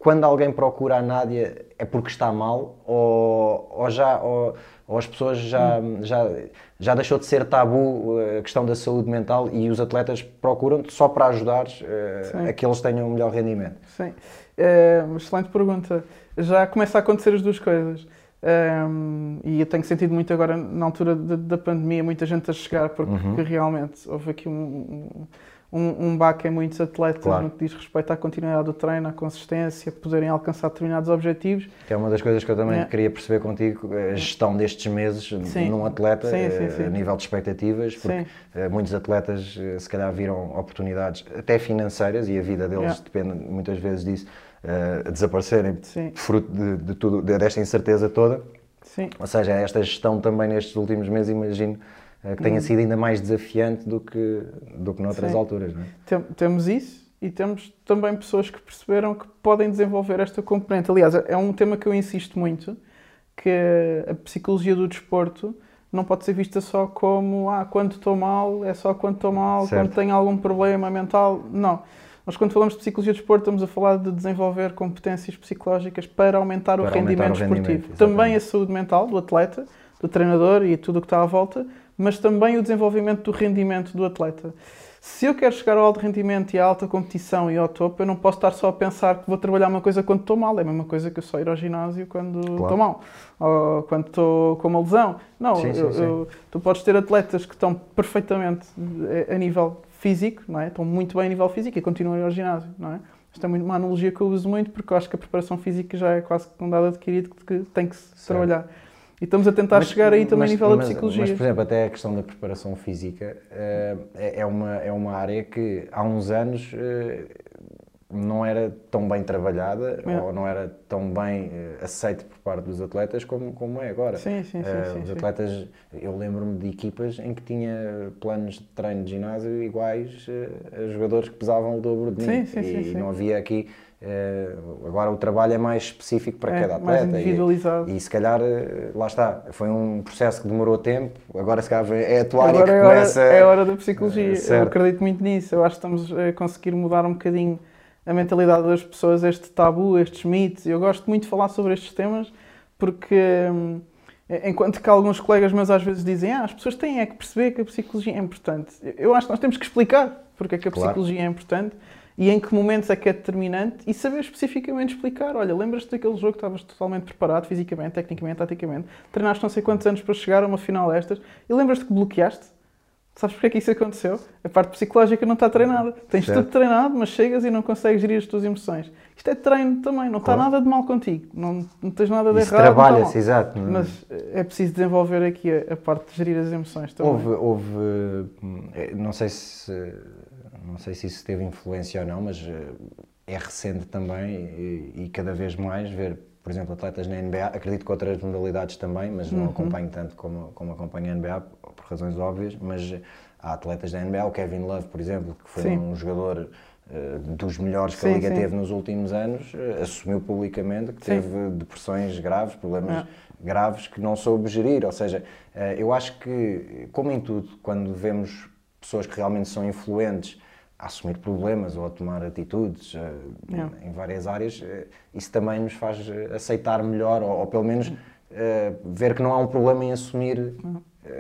quando alguém procura a Nádia é porque está mal ou, ou já, ou, ou, as pessoas já, já, já deixou de ser tabu a questão da saúde mental e os atletas procuram-te só para ajudar uh, a que eles tenham um melhor rendimento?
Sim, é uma excelente pergunta. Já começa a acontecer as duas coisas. Um, e eu tenho sentido muito agora, na altura da, da pandemia, muita gente a chegar, porque uhum. realmente houve aqui um, um, um baque em muitos atletas claro. no que diz respeito à continuidade do treino, à consistência, poderem alcançar determinados objetivos.
Que é uma das coisas que eu também é. queria perceber contigo, a gestão destes meses sim. num atleta, sim, sim, a nível de expectativas, porque eh, muitos atletas eh, se calhar viram oportunidades, até financeiras, e a vida deles depende muitas vezes disso, uh, desaparecerem fruto de, de tudo, desta incerteza toda.
Sim.
Ou seja, esta gestão também nestes últimos meses, imagino que tenha hum. sido ainda mais desafiante do que, do que noutras Sim. alturas. Não é?
Tem, temos isso e temos também pessoas que perceberam que podem desenvolver esta componente. Aliás, é um tema que eu insisto muito, que a psicologia do desporto não pode ser vista só como ah, quando estou mal, é só quando estou mal, certo. quando tenho algum problema mental. Não nós, quando falamos de psicologia de desporto, estamos a falar de desenvolver competências psicológicas para aumentar para o rendimento aumentar o esportivo. Rendimento, também a saúde mental do atleta, do treinador e tudo o que está à volta, mas também o desenvolvimento do rendimento do atleta. Se eu quero chegar ao alto rendimento e à alta competição e ao topo, eu não posso estar só a pensar que vou trabalhar uma coisa quando estou mal. É a mesma coisa que eu só ir ao ginásio quando claro. estou mal, ou quando estou com uma lesão. Não, sim, eu, sim, sim. Eu, tu podes ter atletas que estão perfeitamente a nível físico, não é? estão muito bem a nível físico e continuam a ir ao ginásio. Não é? Isto é uma analogia que eu uso muito porque eu acho que a preparação física já é quase um dado adquirido que tem que se certo. trabalhar. E estamos a tentar mas, chegar aí também mas, a nível mas, da psicologia.
Mas, por exemplo, até a questão da preparação física uh, é, uma, é uma área que há uns anos uh, não era tão bem trabalhada é. ou não era tão bem uh, aceite por parte dos atletas como, como é agora.
Sim, sim, sim.
Uh,
sim
os
sim.
atletas, eu lembro-me de equipas em que tinha planos de treino de ginásio iguais uh, a jogadores que pesavam o dobro de mim.
Sim, sim,
e
sim,
não havia aqui. Agora o trabalho é mais específico para é, cada atleta.
Mais individualizado.
E, e, se calhar, lá está, foi um processo que demorou tempo, agora se calhar é atuar
agora
e que
é
começa.
Hora, é a hora da psicologia. eu acredito muito nisso. Eu acho que estamos a conseguir mudar um bocadinho a mentalidade das pessoas, este tabu, estes mitos. Eu gosto muito de falar sobre estes temas porque, hum, enquanto que alguns colegas meus às vezes dizem ah, as pessoas têm é que perceber que a psicologia é importante. Eu acho que nós temos que explicar porque é que a claro. psicologia é importante e em que momentos é que é determinante e saber especificamente explicar. Olha, lembras-te daquele jogo que estavas totalmente preparado, fisicamente, tecnicamente, taticamente, treinaste não sei quantos anos para chegar a uma final destas e lembras-te que bloqueaste? Sabes porque é que isso aconteceu? A parte psicológica não está treinada. Tens certo. tudo treinado, mas chegas e não consegues gerir as tuas emoções. Isto é treino também, não claro. está nada de mal contigo. Não, não tens nada de isso errado.
trabalha-se, exato.
Mas é preciso desenvolver aqui a, a, parte de gerir as emoções também.
Houve, houve, eh, não sei se, não sei se isso teve influência ou não, mas eh, é recente também e, e cada vez mais ver por exemplo, atletas na NBA, acredito que outras modalidades também, mas não uhum. acompanho tanto como, como acompanho a NBA, por razões óbvias, mas há atletas da NBA, o Kevin Love, por exemplo, que foi sim. um jogador uh, dos melhores que sim, a Liga sim. teve nos últimos anos, uh, assumiu publicamente que teve depressões graves, problemas é. graves que não soube gerir, ou seja, uh, eu acho que, como em tudo, quando vemos pessoas que realmente são influentes a assumir problemas ou a tomar atitudes uh, em várias áreas, uh, isso também nos faz eh, aceitar melhor ou, ou pelo menos ver que não há um problema em assumir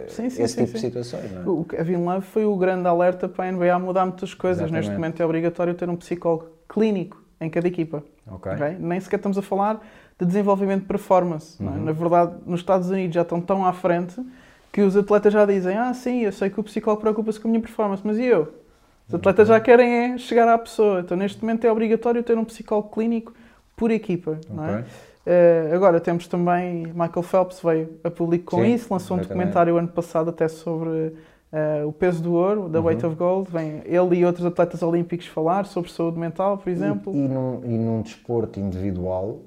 sim, sim, esse sim, tipo de situações. É?
O Kevin Love foi o grande alerta para a NBA mudar muitas coisas. Exatamente. Neste momento é obrigatório ter um psicólogo clínico em cada equipa.
Okay. Okay?
Nem sequer estamos a falar de desenvolvimento de performance. É? Uhum. É? Na verdade, nos Estados Unidos já estão tão à frente que os atletas já dizem: Ah, sim, eu sei que o psicólogo preocupa-se com a minha performance, mas e eu? Os atletas já querem é chegar à pessoa. Então, neste momento, é obrigatório ter um psicólogo clínico por equipa. Não é? Uh, agora temos também Michael Phelps veio a público com
Sim,
isso, lançou um documentário ano passado até sobre uh, o peso do ouro, da Weight
Uhum.
of Gold. Vem ele e outros atletas olímpicos falar sobre saúde mental, por exemplo.
E, e, num, e num desporto individual,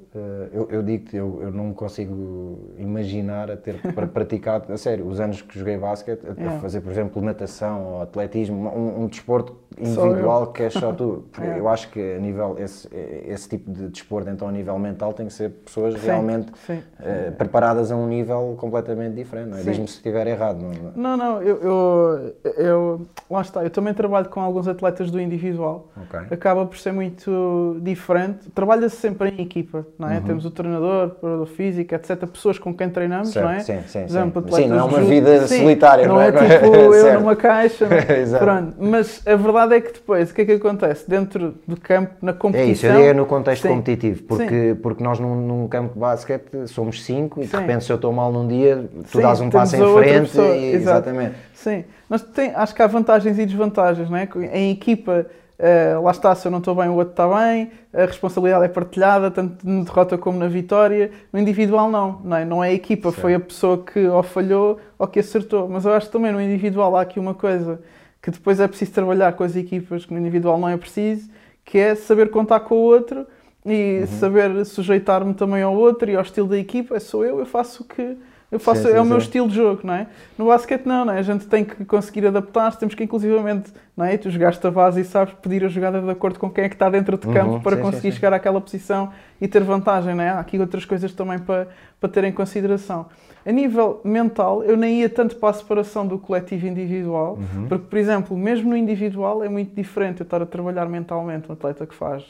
eu, eu digo-te, eu, eu não consigo imaginar a ter pra- praticado, a sério, os anos que joguei basquete, a,
Yeah.
fazer, por exemplo, natação ou atletismo, um, um desporto individual que é só tu.
Yeah.
Eu acho que a nível, esse, esse tipo de desporto, então a nível mental, tem que ser pessoas
Sim,
realmente
sim.
eh, preparadas a um nível completamente diferente. é?
Sim.
Diz-me se estiver errado. Não, é?
Não, não, eu, eu, eu- Lá está, eu também trabalho com alguns atletas do individual.
Ok.
Acaba por ser muito diferente. Trabalha-se sempre em equipa, não é? Temos o treinador, preparador físico, etc. Pessoas com quem treinamos,
Certo,
não é?
sim, sim,
exemplo,
sim. Sim, não é uma vida
Sim,
solitária, não é?
Não é tipo eu numa caixa. não é?
Exato.
Pronto, mas a verdade é que depois, o que é que acontece? Dentro do campo, na
É
competição.
isso, eu é no contexto
Sim.
competitivo, porque, porque nós num, num campo de basquete somos cinco e de repente se eu estou mal num dia, tu dás um passo em frente e, exatamente.
Sim, nós tem, acho que há vantagens e desvantagens, não é? Em equipa, eh, lá está, se eu não estou bem, o outro está bem, a responsabilidade é partilhada, tanto na derrota como na vitória. No individual, não, não é? Não é a equipa, foi a pessoa que ou falhou ou que acertou. Mas eu acho que também no individual há aqui uma coisa que depois é preciso trabalhar com as equipas, que no individual não é preciso, que é saber contar com o outro e
Uhum.
saber sujeitar-me também ao outro e ao estilo da equipa. Sou eu, eu faço o que. Eu faço,
Sim, sim,
é o meu estilo de jogo, não é? No basquete não, não é? A gente tem que conseguir adaptar-se, temos que inclusivamente, não é? Tu jogaste a base e sabes pedir a jogada de acordo com quem é que está dentro de campo
Uhum,
para conseguir chegar àquela posição e ter vantagem, não é? Há aqui outras coisas também para, para ter em consideração. A nível mental, eu nem ia tanto para a separação do coletivo individual,
Uhum.
porque, por exemplo, mesmo no individual é muito diferente eu estar a trabalhar mentalmente um atleta que faz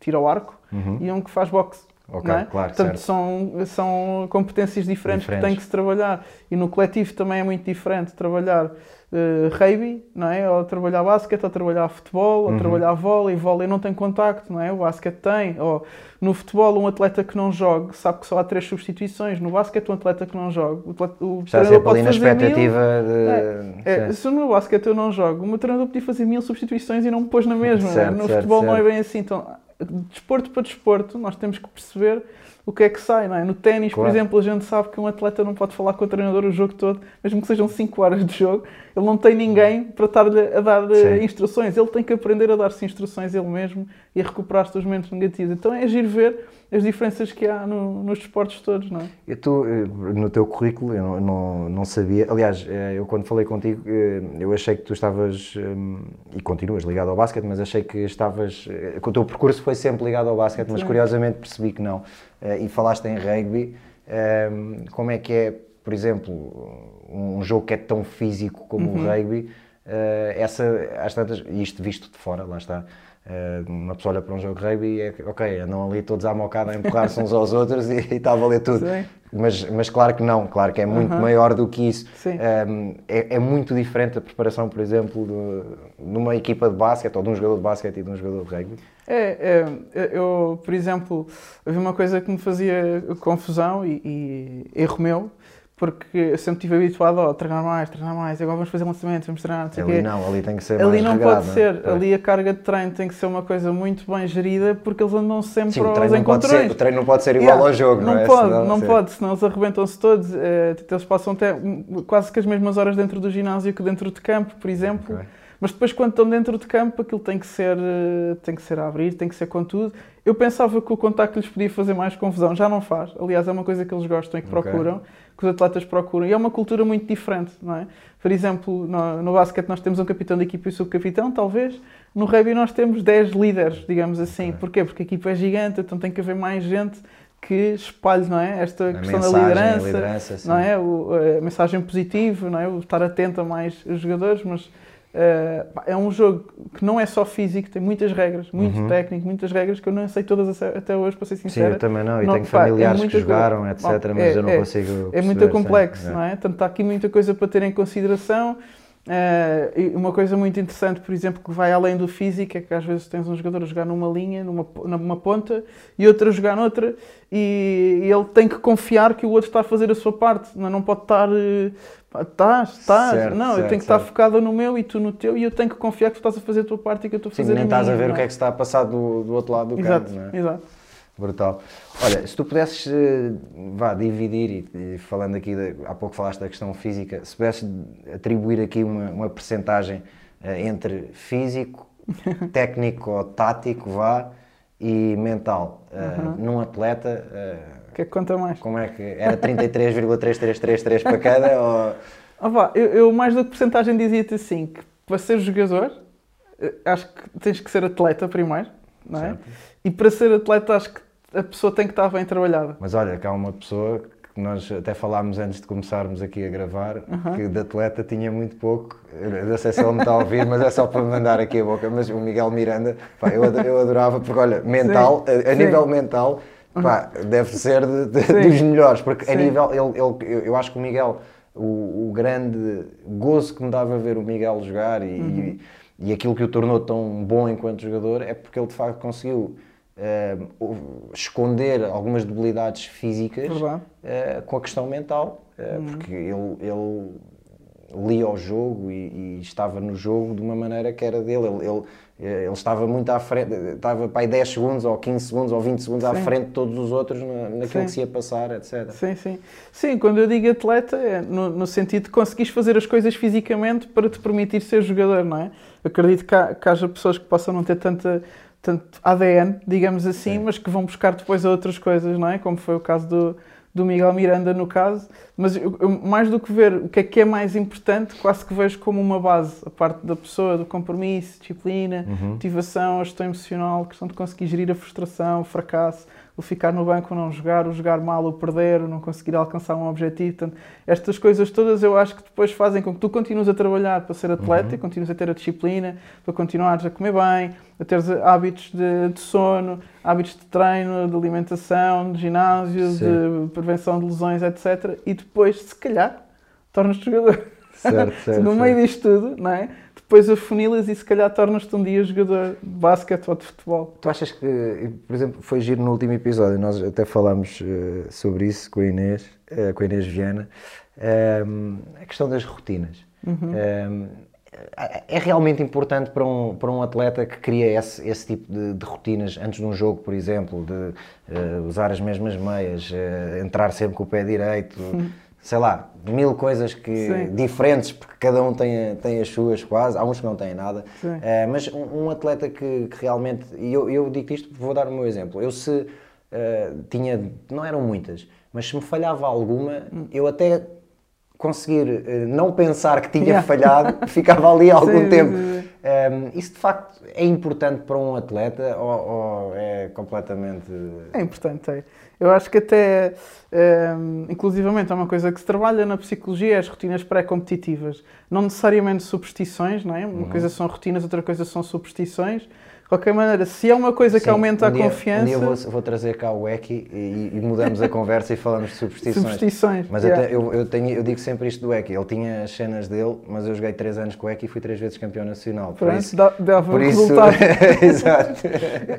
tiro ao arco e um que faz boxe.
Uhum. Ok,
é?
claro,
Portanto,
certo.
são, são competências diferentes, que
Diferentes.
têm que se trabalhar. E no coletivo também é muito diferente trabalhar eh, rugby, não é? Ou trabalhar basquete, ou trabalhar futebol,
Uhum.
ou trabalhar vôlei. Vôlei não tem contacto, não é? O basquete tem. Ou no futebol, um atleta que não joga sabe que só há três substituições. No basquete, um atleta que não joga. O, atleta, o
Está
treinador pode
ali na
fazer mil-
expectativa de.
é,
Sim.
se no basquete eu não jogo, o meu treinador podia fazer mil substituições e não me pôs na mesma. é?
Certo,
no
certo,
futebol não é
certo.
bem assim. Então, desporto para desporto, nós temos que perceber o que é que sai. Não é? No ténis,
Claro.
por exemplo, a gente sabe que um atleta não pode falar com o treinador o jogo todo, mesmo que sejam 5 horas de jogo, ele não tem ninguém para estar-lhe a dar eh,
Sim.
instruções. Ele tem que aprender a dar-se instruções ele mesmo e a recuperar os seus momentos negativos. Então é agir ver as diferenças que há no- nos desportos todos, não é?
E tu, eh, no teu currículo, eu não, não, não sabia. Aliás, eh, eu quando falei contigo, eu achei que tu estavas, e continuas ligado ao basquete, mas achei que estavas. que o teu percurso foi sempre ligado ao basquete, mas curiosamente percebi que não. Eh, E falaste em rugby. eh, Como é que é, por exemplo, um jogo que é tão físico como
Uhum.
o rugby? Eh, Essa, às tantas, isto visto de fora, lá está. eh, Uma pessoa olha para um jogo de rugby e é ok, andam ali todos à mocada a empurrar-se uns aos outros e e está a valer tudo.
Sim.
Mas, mas claro que não, claro que é muito
Aham.
maior do que isso. Um, é, é muito diferente a preparação, por exemplo, de, numa equipa de basquete ou de um jogador de basquete e de um jogador de rugby.
É, é, eu, por exemplo, havia uma coisa que me fazia confusão e, e erro meu, porque eu sempre estive habituado a treinar mais, treinar mais, agora vamos fazer lançamentos, vamos treinar, não sei
Ali
quê.
não, ali tem que ser
Ali
mais
não
regrado,
pode ser,
Pois.
ali a carga de treino tem que ser uma coisa muito bem gerida porque eles andam sempre
Sim,
aos
treino, pode
encontrões.
ser, o treino não pode ser igual
Yeah,
ao jogo, não,
não
é?
pode,
Senão-
não
sim.
pode, senão eles arrebentam-se todos. eh, eles passam até quase que as mesmas horas dentro do ginásio que dentro de campo, por exemplo.
Ok.
Mas depois, quando estão dentro de campo, aquilo tem que ser, eh, tem que ser a abrir, tem que ser com tudo. Eu pensava que o contacto lhes podia fazer mais confusão, já não faz. Aliás, é uma coisa que eles gostam e que
Ok.
procuram, que os atletas procuram. E é uma cultura muito diferente, não é? Por exemplo, no, no basquete nós temos um capitão da equipa e o subcapitão, talvez. No rugby nós temos 10 líderes, digamos assim.
Ok.
Porquê? Porque a equipa é gigante, então tem que haver mais gente que espalhe, não é? Esta
A
questão da
mensagem, a
liderança,
liderança,
não é? O, a mensagem positiva, não é? O estar atento a mais jogadores, mas pá, é um jogo que não é só físico, tem muitas regras, muito
Uhum.
técnico, muitas regras que eu não sei todas até- hoje, para ser
Sim,
sincero.
eu também não, e
Não,
tenho
pá, é
familiares que
muita coisa.
jogaram, etc,
Bom,
mas
é-
eu não
é-
consigo
É muito complexo,
sim.
não é? Portanto, está aqui muita coisa para ter em consideração. E uma coisa muito interessante, por exemplo, que vai além do físico, é que às vezes tens um jogador a jogar numa linha, numa, numa ponta, e outro a jogar noutra, e, e ele tem que confiar que o outro está a fazer a sua parte, não, não pode estar. eh, Estás, estás.
Certo,
não, eu
certo,
tenho que estar
certo.
focado no meu e tu no teu, e eu tenho que confiar que tu estás a fazer a tua parte e que eu estou a
Sim,
fazer
nem
a
estás a ver
não
o que é que se está a passar do, do outro lado do
Exato,
campo, não é?
exato.
Brutal. Olha, se tu pudesses eh, vá, dividir, e, e falando aqui, de, há pouco falaste da questão física, se pudesses atribuir aqui uma, uma percentagem eh, entre físico, técnico ou tático, vá, e mental, eh, num atleta, eh,
O que é que conta mais?
como é que era 33,3333 para cada? ou...
Vá, eu, eu mais do que porcentagem dizia-te assim, que para ser jogador, eh, acho que tens que ser atleta primeiro, não é?
Certo.
E para ser atleta acho que a pessoa tem que estar bem trabalhada.
Mas olha, cá há uma pessoa que nós até falámos antes de começarmos aqui a gravar, que de atleta tinha muito pouco. Eu não sei se ele me está a ouvir, mas é só para mandar aqui a boca. Mas o Miguel Miranda, pá, eu adorava, porque olha, mental,
Sim,
a, a
sim.
nível mental, pá, deve ser de- de- dos melhores, porque a
Sim.
nível, ele, ele- eu, eu acho que o Miguel, o, o grande gozo que me dava ver o Miguel jogar e,
Uhum.
e, e aquilo que o tornou tão bom enquanto jogador é porque ele de facto conseguiu o- esconder algumas debilidades físicas eh, com a questão mental, eh, porque ele, ele lia o jogo e, e estava no jogo de uma maneira que era dele. Ele, ele, ele estava muito à frente, estava para aí 10 segundos ou 15 segundos ou 20 segundos à
Sim.
frente de todos os outros na, naquilo
Sim.
que se ia passar, etc.
Sim, sim. Sim, quando eu digo atleta, é no, no sentido de conseguires fazer as coisas fisicamente para te permitir ser jogador, não é? Acredito que, há- que haja pessoas que possam não ter tanta, tanto ADN, digamos assim, mas que vão buscar depois outras coisas, não é? Como foi o caso do, do Miguel Miranda, no caso. Mas eu- eu, mais do que ver o que é que é mais importante, quase que vejo como uma base, a parte da pessoa, do compromisso, disciplina, motivação, a gestão emocional, a questão de conseguir gerir a frustração, o fracasso, o ficar no banco ou não jogar, o jogar mal ou perder, o não conseguir alcançar um objetivo. Portanto, estas coisas todas eu acho que depois fazem com que tu continues a trabalhar para ser atleta e continues a ter a disciplina, para continuares a comer bem, a teres hábitos de, de sono, hábitos de treino, de alimentação, de ginásio,
Sim.
de prevenção de lesões, etc. E depois, se calhar, tornas-te jogador.
Certo, certo,
no meio disto tudo, não é? Depois afunilas e se calhar tornas-te um dia jogador de basquete ou de futebol.
Tu achas que, por exemplo, foi giro no último episódio, nós até falámos eh, sobre isso com a Inês, eh, com a Inês Viana, ehm, a questão das rotinas. Ehm, é é realmente importante para um, para um atleta que cria esse, esse tipo de, de rotinas antes de um jogo, por exemplo, de eh, usar as mesmas meias, entrar sempre com o pé direito, sei lá, mil coisas que,
Sim.
diferentes, porque cada um tem, tem as suas quase, há uns que não têm nada.
Sim.
Eh, mas um, um atleta que, que realmente, e eu, eu digo isto, vou dar o meu exemplo. Eu se eh, tinha, não eram muitas, mas se me falhava alguma, eu até conseguir eh, não pensar que tinha
Yeah.
falhado, ficava ali algum
Sim, sim,
tempo.
sim.
Eh, isso de facto é importante para um atleta ou, ou é completamente.
É importante, é. Eu acho que até, ehm, inclusivamente, é uma coisa que se trabalha na psicologia, as rotinas pré-competitivas. Não necessariamente superstições, não é? Uma
Uhum.
coisa são rotinas, outra coisa são superstições. Qualquer maneira, se é uma coisa que
Sim,
aumenta
um
a
dia-
confiança...
Um dia vou, vou trazer cá o Eki e, e mudamos a conversa e falamos de superstições.
Superstições,
Mas
yeah.
até, eu, eu, tenho, eu digo sempre isto do Eki. Ele tinha as cenas dele, mas eu joguei 3 anos com o Eki e fui 3 vezes campeão nacional. Por isso,
dá- dava
por isso
resultado.
exato.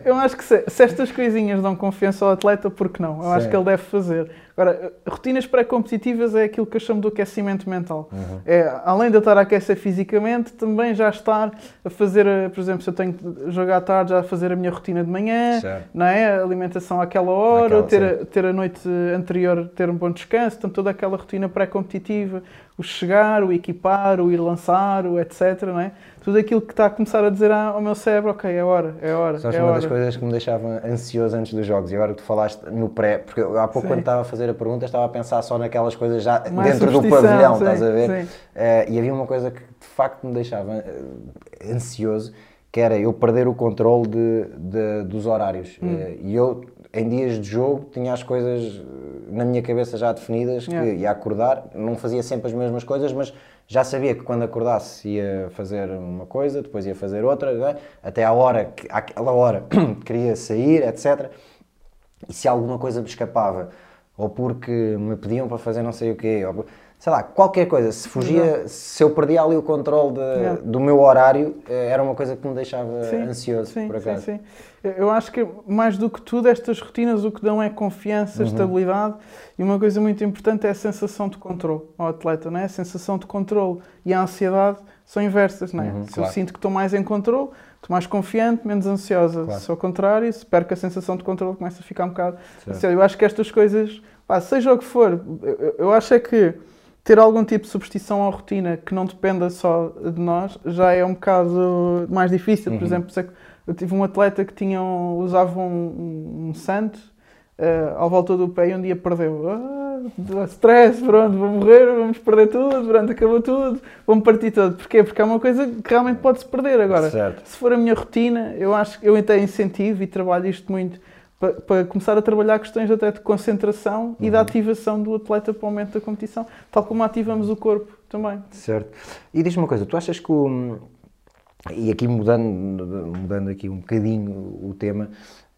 Eu acho que se, se estas coisinhas dão confiança ao atleta, por que não? Eu acho
Sim.
que ele deve fazer. Agora, rotinas pré-competitivas é aquilo que eu chamo do aquecimento mental.
Uhum.
É, além de eu estar a aquecer fisicamente, também já estar a fazer, eh, por exemplo, se eu tenho que jogar à tarde, já a fazer a minha rotina de manhã,
Certo.
não é? A alimentação àquela hora,
Naquela,
ter, a, ter a noite anterior, ter um bom descanso, então toda aquela rotina pré-competitiva, o chegar, o equipar, o ir lançar, o etc, não é? Tudo aquilo que está a começar a dizer ao meu cérebro, ok, é hora, é hora,
Sabes
é
uma
hora.
das coisas que me deixavam ansioso antes dos jogos e agora que tu falaste no pré, porque há pouco
Sim.
quando estava a fazer a pergunta estava a pensar só naquelas coisas já
Mais
dentro do pavilhão,
sim,
estás a ver? Eh, e havia uma coisa que de facto me deixava eh, ansioso, que era eu perder o controle de, de- dos horários.
Hum.
Eh, e eu, em dias de jogo, tinha as coisas eh, na minha cabeça já definidas, que
Yeah.
ia acordar, não fazia sempre as mesmas coisas, mas já sabia que quando acordasse ia fazer uma coisa, depois ia fazer outra, é? até à hora, que, àquela hora queria sair, etc. E se alguma coisa me escapava, ou porque me pediam para fazer não sei o quê, ou, sei lá, qualquer coisa, se fugia, se eu perdia ali o controle de- do meu horário, eh, era uma coisa que me deixava
Sim,
ansioso,
sim,
por
sim,
acaso.
sim. Eu acho que mais do que tudo, estas rotinas o que dão é confiança,
Uhum.
estabilidade e uma coisa muito importante é a sensação de controle ao atleta, não é? A sensação de controle e a ansiedade são inversas, não é?
Uhum,
se
claro.
eu sinto que estou mais em controle, estou mais confiante, menos ansiosa.
Claro.
Se ao contrário, se perco a sensação de controle, começo a ficar um bocado
Certo.
Eu acho que estas coisas, pá, seja o que for, eu- eu acho é que ter algum tipo de superstição ou rotina que não dependa só de nós já é um bocado mais difícil. Por
Uhum.
exemplo, sei que eu tive um atleta que tinha um- usava um, um, santo eh, ao volta do pé e um dia perdeu. Ah, stress, pronto, vou morrer, vamos perder tudo, pronto, acabou tudo, vou-me partir todo. Porquê? Porque é uma coisa que realmente pode-se perder. Agora,
Certo.
se for a minha rotina, eu acho que eu até incentivo e trabalho isto muito para, para começar a trabalhar questões até de concentração e
Uhum.
da ativação do atleta para o momento da competição, tal como ativamos o corpo também.
Certo. E diz-me uma coisa, tu achas que o. E aqui mudando, mudando aqui um bocadinho o tema,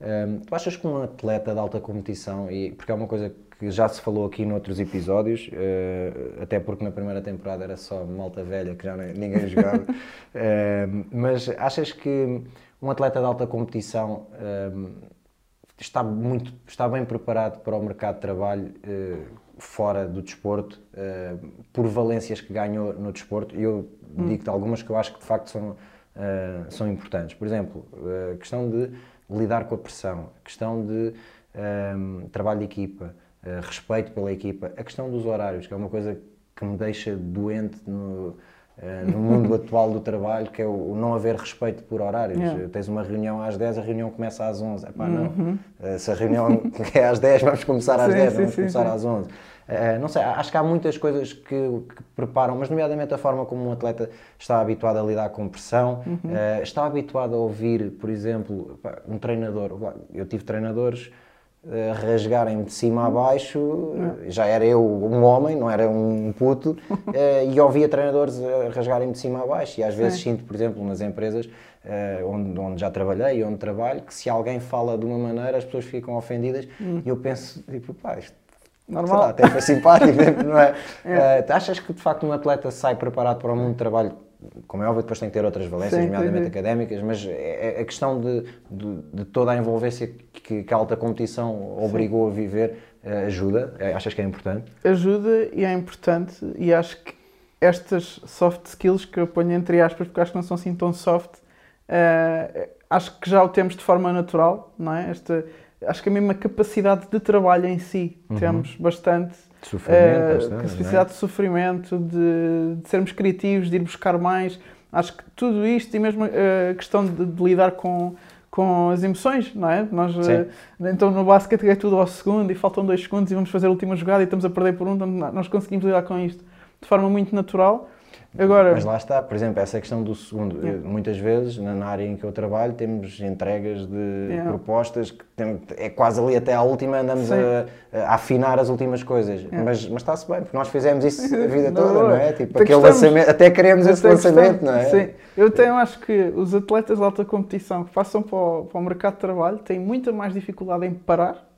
hum, tu achas que um atleta de alta competição, e, porque é uma coisa que já se falou aqui noutros episódios, eh, até porque na primeira temporada era só malta velha que já nem- ninguém jogava, hum, mas achas que um atleta de alta competição hum, está, muito, está bem preparado para o mercado de trabalho eh, fora do desporto, eh, por valências que ganhou no desporto, e eu digo-te algumas que eu acho que de facto são, eh, são importantes. Por exemplo, a questão de lidar com a pressão, a questão de trabalho de equipa, respeito pela equipa, a questão dos horários, que é uma coisa que me deixa doente no, no mundo atual do trabalho, que é o, não haver respeito por horários.
Yeah.
Tens uma reunião às 10, a reunião começa às 11. Epá, não. Eh, Se a reunião é às 10, vamos começar às
Sim,
10,
sim,
vamos
sim,
começar às 11. Eh, não sei, acho que há muitas coisas que, que preparam, mas nomeadamente a forma como um atleta está habituado a lidar com pressão,
Uhum.
eh, está habituado a ouvir, por exemplo, um treinador. Eu tive treinadores eh, rasgarem-me de cima a baixo, eh, já era eu um homem, não era um puto, eh, e ouvia treinadores a rasgarem-me de cima a baixo. E às vezes
Sim.
sinto, por exemplo, nas empresas eh, onde, onde já trabalhei e onde trabalho, que se alguém fala de uma maneira as pessoas ficam ofendidas e eu penso, tipo, pá, isto sei
Normal.
lá, até foi simpático, não é? Eh, achas que de facto um atleta sai preparado para o mundo de trabalho? Como é óbvio, depois tem que ter outras valências,
Sim,
nomeadamente
sim, sim.
académicas, mas é- é a questão de, de, de toda a envolvência que, que a alta competição obrigou a viver eh, ajuda? Eh, Achas que é importante?
ajuda e é importante e acho que estas soft skills que eu ponho entre aspas porque acho que não são assim tão soft eh, acho que já o temos de forma natural não é esta acho que a mesma capacidade de trabalho em si temos bastante
De sofrimento,
eh,
bastante, não é?
capacidade de sofrimento de, de sermos criativos de ir buscar mais acho que tudo isto e mesmo eh, a questão de, de lidar com com as emoções, não é? Nós, eh, então no basquete é tudo ao segundo e faltam dois segundos e vamos fazer a última jogada e estamos a perder por um, então nós conseguimos lidar com isto de forma muito natural. Agora,
Mas lá está, por exemplo, essa questão do segundo.
Yeah.
Muitas vezes, na área em que eu trabalho, temos entregas de
Yeah.
propostas que tem- é quase ali até à última, andamos a, a afinar as últimas coisas. Mas, mas está-se bem, porque nós fizemos isso a vida toda, não é? Tipo,
Até
aquele
gostamos.
lançamento, até queremos esse
até
lançamento,
gostamos.
não é?
Sim. Eu tenho, acho que os atletas de alta competição que passam para o, para o mercado de trabalho têm muita mais dificuldade em parar,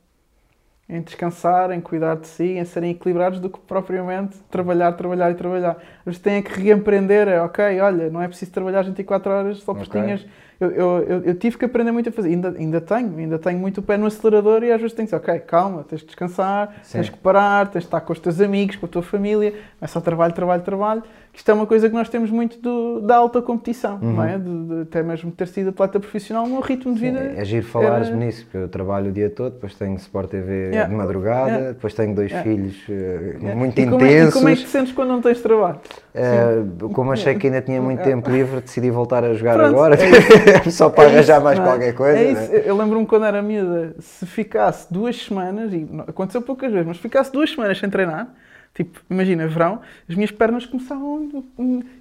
em descansar, em cuidar de si, em serem equilibrados do que propriamente trabalhar, trabalhar e trabalhar. Eles têm que reempreender, é, ok, olha, não é preciso trabalhar 24 horas só porque
Ok.
tinhas... Eu, eu, eu, eu tive que aprender muito a fazer, ainda, ainda tenho, ainda tenho muito o pé no acelerador e às vezes tenho que dizer, ok, calma, tens de descansar,
Sim.
tens que parar, tens de estar com os teus amigos, com a tua família, não é só trabalho, trabalho, trabalho. Isto é uma coisa que nós temos muito do- da alta competição, não é? De, de até mesmo ter sido atleta profissional, o meu ritmo de vida.
É giro falares
era-
nisso, porque eu trabalho o dia todo, depois tenho Sport TV
Yeah.
de madrugada,
Yeah.
depois tenho dois
Yeah.
filhos eh,
É.
muito
e como é, e
intensos.
como é que te sentes quando não tens trabalho?
Eh, como achei que ainda tinha muito tempo livre, decidi voltar a jogar
Pronto,
agora,
é
só para
É
arranjar
isso,
mais
não é?
qualquer coisa.
É
né?
isso. Eu lembro-me quando era miúda, se ficasse duas semanas, e aconteceu poucas vezes, mas se ficasse duas semanas sem treinar, tipo, imagina, verão, as minhas pernas começavam,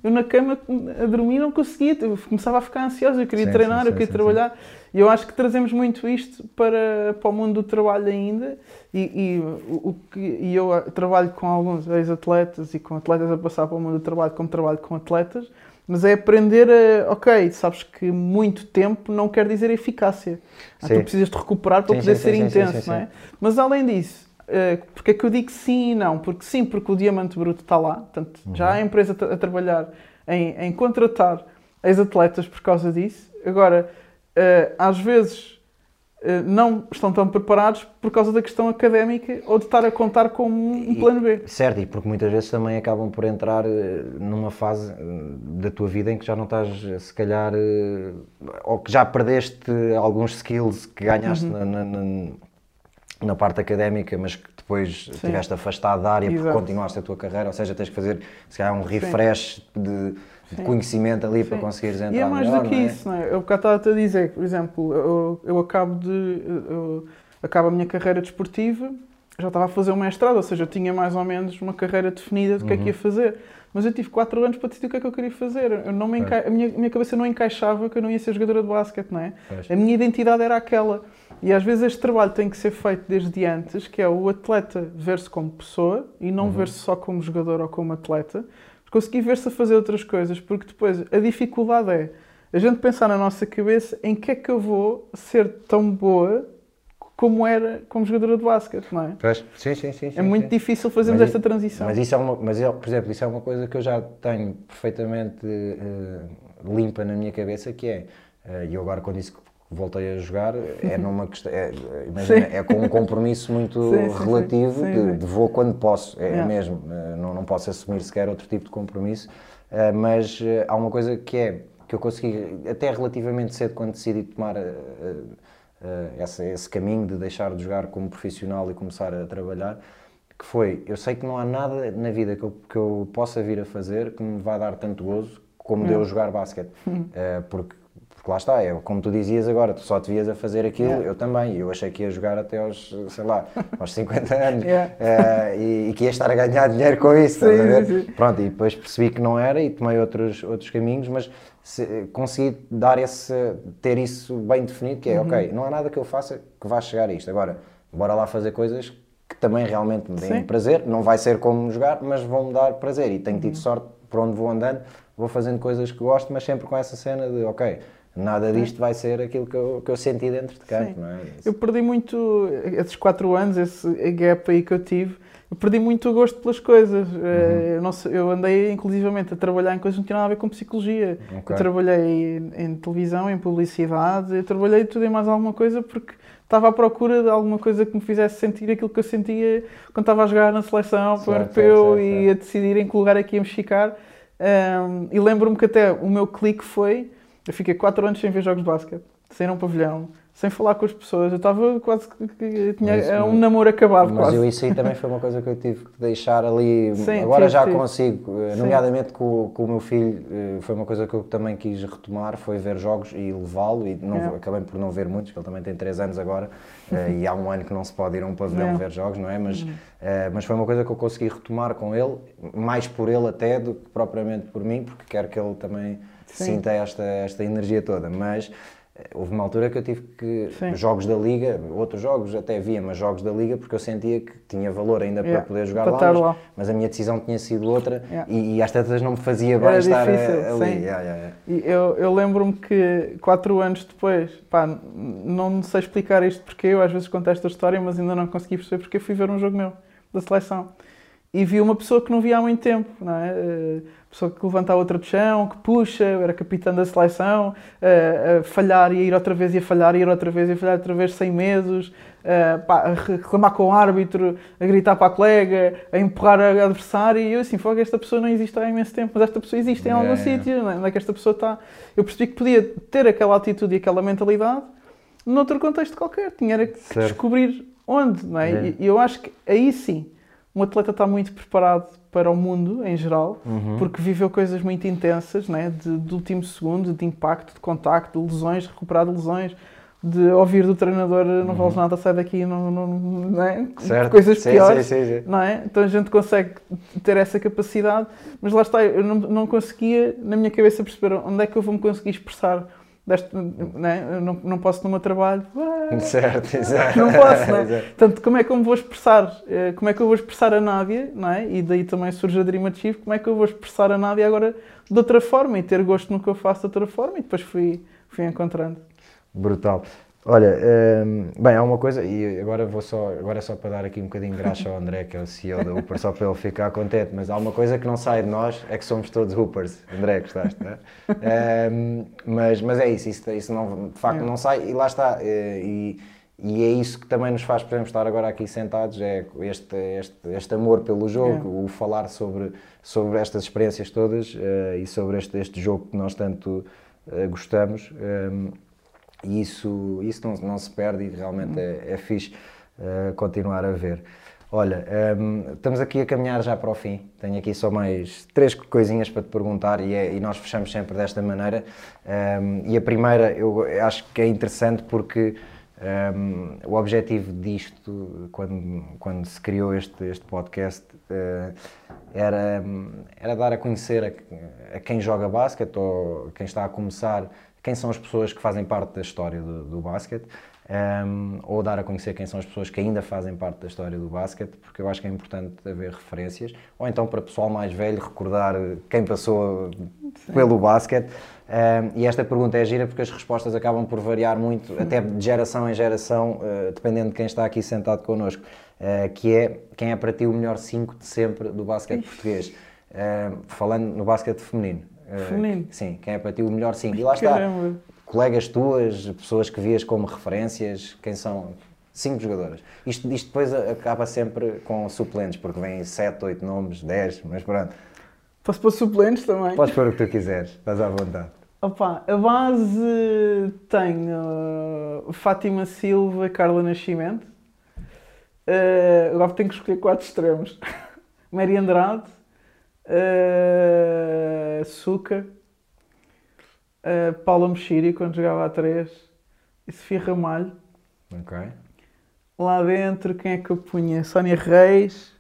eu na cama a dormir não conseguia, eu começava a ficar ansiosa, eu queria
Sim,
treinar,
sim,
eu queria
sim,
trabalhar. E eu acho que trazemos muito isto para, para o mundo do trabalho ainda, e, e o, que, e eu ah, trabalho com alguns ex-atletas e com atletas a passar para o mundo do trabalho, como trabalho com atletas, mas é aprender a, ok, sabes que muito tempo não quer dizer eficácia. Ah. Tu precisas de recuperar para
Sim,
poder
sim,
ser
sim,
intenso, não é? Mas além disso, eh, porque é que eu digo sim e não? Porque sim, porque o diamante bruto está lá, portanto, já há a empresa a tra- a trabalhar em, em contratar ex-atletas por causa disso. Agora, eh, às vezes eh, não estão tão preparados por causa da questão académica ou de estar a contar com um plano B.
Certo, e porque muitas vezes também acabam por entrar numa fase da tua vida em que já não estás, se calhar, ou que já perdeste alguns skills que ganhaste uhum. na, na, na, parte académica, mas que depois Sim. tiveste afastado da área Exato. porque continuaste a tua carreira, ou seja, tens que fazer, se calhar, um refresh de de conhecimento ali Sim. para conseguires entrar
E é mais
melhor,
do que é? isso, não é? Eu cá estava-te a dizer, por exemplo, eu, eu acabo de... Eu, acabo a minha carreira desportiva, já estava a fazer o um mestrado, ou seja, eu tinha mais ou menos uma carreira definida do que uhum. é que ia uhum. fazer. Mas eu tive 4 anos para decidir o que é que eu queria fazer. Eu não me enca... a, minha, a minha cabeça não encaixava que eu não ia ser jogadora de basquete, não é? A minha identidade era aquela. E às vezes este trabalho tem que ser feito desde antes, que é o atleta ver-se como pessoa e não uhum. ver-se só como jogador ou como atleta conseguir ver-se a fazer outras coisas, porque depois a dificuldade é a gente pensar na nossa cabeça em que é que eu vou ser tão boa como era como jogadora de basquete, não é?
Pois, sim, sim, sim.
É muito
sim.
difícil fazermos mas, esta transição.
Mas, isso é uma, mas, por exemplo, isso é uma coisa que eu já tenho perfeitamente uh, limpa na minha cabeça, que é, uh, e eu agora quando disse que voltei a jogar, é numa questão, é, imagina, é com um compromisso muito sim, sim, relativo sim, de, de, vou quando posso, é yeah. mesmo, eh, não, não posso assumir sequer outro tipo de compromisso, eh, mas eh, há uma coisa que é, que eu consegui, até relativamente cedo quando decidi tomar esse, esse caminho de deixar de jogar como profissional e começar a trabalhar, que foi, eu sei que não há nada na vida que eu, que eu possa vir a fazer que me vá dar tanto gozo como deu jogar basquete, porque porque lá está, é como tu dizias agora, tu só te vias a fazer aquilo, yeah. eu também. Eu achei que ia jogar até aos, sei lá, aos 50 anos yeah. uh, e, e, que ia estar a ganhar dinheiro com isso, sim, sim. Pronto, e depois percebi que não era e tomei outros, outros caminhos, mas se, consegui dar esse, ter isso bem definido, que é, uhum. ok, não há nada que eu faça que vá chegar a isto. Agora, bora lá fazer coisas que também realmente me deem prazer, não vai ser como jogar, mas vão-me dar prazer e tenho tido uhum. sorte por onde vou andando, vou fazendo coisas que gosto, mas sempre com essa cena de, ok, nada disto vai ser aquilo que eu, que eu senti dentro de campo. Não é?
Eu perdi muito, esses quatro anos, esse gap aí que eu tive, eu perdi muito o gosto pelas coisas. Uhum. Eh, eu, não, eu andei inclusivamente a trabalhar em coisas que não tinham nada a ver com psicologia. Okay. Eu trabalhei em, em, televisão, em publicidade, eu trabalhei tudo em mais alguma coisa porque estava à procura de alguma coisa que me fizesse sentir aquilo que eu sentia quando estava a jogar na seleção para o europeu e a decidir em que lugar aqui ia me ficar. Um, e lembro-me que até o meu clique foi eu fiquei 4 anos sem ver jogos de basquete, sem ir a um pavilhão, sem falar com as pessoas. Eu estava quase que tinha mas, um namoro acabado.
Mas
quase.
eu, isso aí também foi uma coisa que eu tive que deixar ali. Sim, Agora já consigo, eh, nomeadamente com, com, o meu filho, eh, foi uma coisa que eu também quis retomar, foi ver jogos e levá-lo. E não, é. acabei por não ver muitos, porque ele também tem 3 anos agora uhum. e há um ano que não se pode ir a um pavilhão é. ver jogos, não é? Mas, uhum. uh, mas foi uma coisa que eu consegui retomar com ele, mais por ele até do que propriamente por mim, porque quero que ele também Sim. sinta esta, esta energia toda. Mas eh, houve uma altura que eu tive que. Sim. Jogos da Liga, outros jogos até havia, mas jogos da Liga porque eu sentia que tinha valor ainda yeah. para poder jogar para lá, mas, lá, mas, a minha decisão tinha sido outra yeah. e, e às tantas não me fazia bem Era estar difícil, eh, ali.
Yeah, e eu, eu lembro-me que quatro anos depois, pá, não sei explicar isto porque eu às vezes conto esta história, mas ainda não consegui perceber porque eu fui ver um jogo meu da seleção e vi uma pessoa que não via há muito tempo, não é? Uh, pessoa que levanta a outra de chão, que puxa, era capitã da seleção, uh, a falhar e a ir outra vez e a falhar e ir outra vez e a falhar outra vez sem medos, uh, pá, a reclamar com o árbitro, a gritar para a colega, a empurrar a adversário e eu assim, fogo, esta pessoa não existe há imenso tempo, mas esta pessoa existe em algum é, sítio, é? onde é que esta pessoa está? Eu percebi que podia ter aquela atitude e aquela mentalidade noutro contexto qualquer, tinha que certo. descobrir onde, não é? é. E eu acho que aí sim um atleta está muito preparado para o mundo em geral, uhum. porque viveu coisas muito intensas, né? de, de último segundo, de impacto, de contacto, de lesões, de recuperar de lesões, de ouvir do treinador não uhum. vales nada, sai daqui, não, não, não é?
certo.
coisas
sim,
piores,
sim, sim,
não é? Então a gente consegue ter essa capacidade, mas lá está, eu não, não conseguia na minha cabeça perceber onde é que eu vou me conseguir expressar deste, né? não, não posso no meu trabalho.
Certo, exato.
Não posso, não é? Portanto, como é que eu me vou expressar? Eh, como é que eu vou expressar a Nádia, não é? E daí também surge a Dream Achieve, como é que eu vou expressar a Nádia agora de outra forma e ter gosto no que eu faço de outra forma e depois fui, fui encontrando.
Brutal. Olha, hum, bem, há uma coisa, e agora vou só, agora é só para dar aqui um bocadinho de graxa ao André, que é o CEO da Hooper, só para ele ficar contente, mas há uma coisa que não sai de nós, é que somos todos Hoopers. André, gostaste, não é? Hum, mas, mas é isso, isso, isso não, de facto não sai, e lá está, eh, e, e é isso que também nos faz, por exemplo, estar agora aqui sentados, é este, este, este amor pelo jogo, o falar sobre, sobre estas experiências todas eh, e sobre este, este jogo que nós tanto eh, gostamos. hum, e isso, isso não, não se perde e realmente é, é fixe eh, continuar a ver. Olha, ehm, estamos aqui a caminhar já para o fim. Tenho aqui só mais três coisinhas para te perguntar e, é- e nós fechamos sempre desta maneira. Ehm, e a primeira eu acho que é interessante porque ehm, o objetivo disto, quando, quando se criou este, este podcast, eh, era, era dar a conhecer a, a quem joga basquete ou quem está a começar quem são as pessoas que fazem parte da história do, do basquete, um, ou dar a conhecer quem são as pessoas que ainda fazem parte da história do basquete, porque eu acho que é importante haver referências, ou então para pessoal mais velho recordar quem passou pelo basquete. Um, e esta pergunta é gira porque as respostas acabam por variar muito, até de geração em geração, uh, dependendo de quem está aqui sentado connosco, uh, que é quem é para ti o melhor 5 de sempre do basquete português. Uh, falando no basquete feminino. Uh,
Feminino?
Sim, quem é para ti o melhor 5. E lá está,
Caramba.
colegas tuas, pessoas que vias como referências, quem são? Cinco jogadoras. Isto, isto depois acaba sempre com suplentes, porque vêm 7, 8 nomes, 10, mas pronto.
Posso pôr suplentes também?
Podes pôr o que tu quiseres, estás à vontade.
Opa, a base tem uh, Fátima Silva Carla Nascimento. Uh, agora tenho que escolher quatro extremos. Mary Andrade, uh, Suca, uh, Paula Mexiri, quando jogava a 3, e Sofia Ramalho.
Ok.
Lá dentro, quem é que eu punha? Sónia Reis,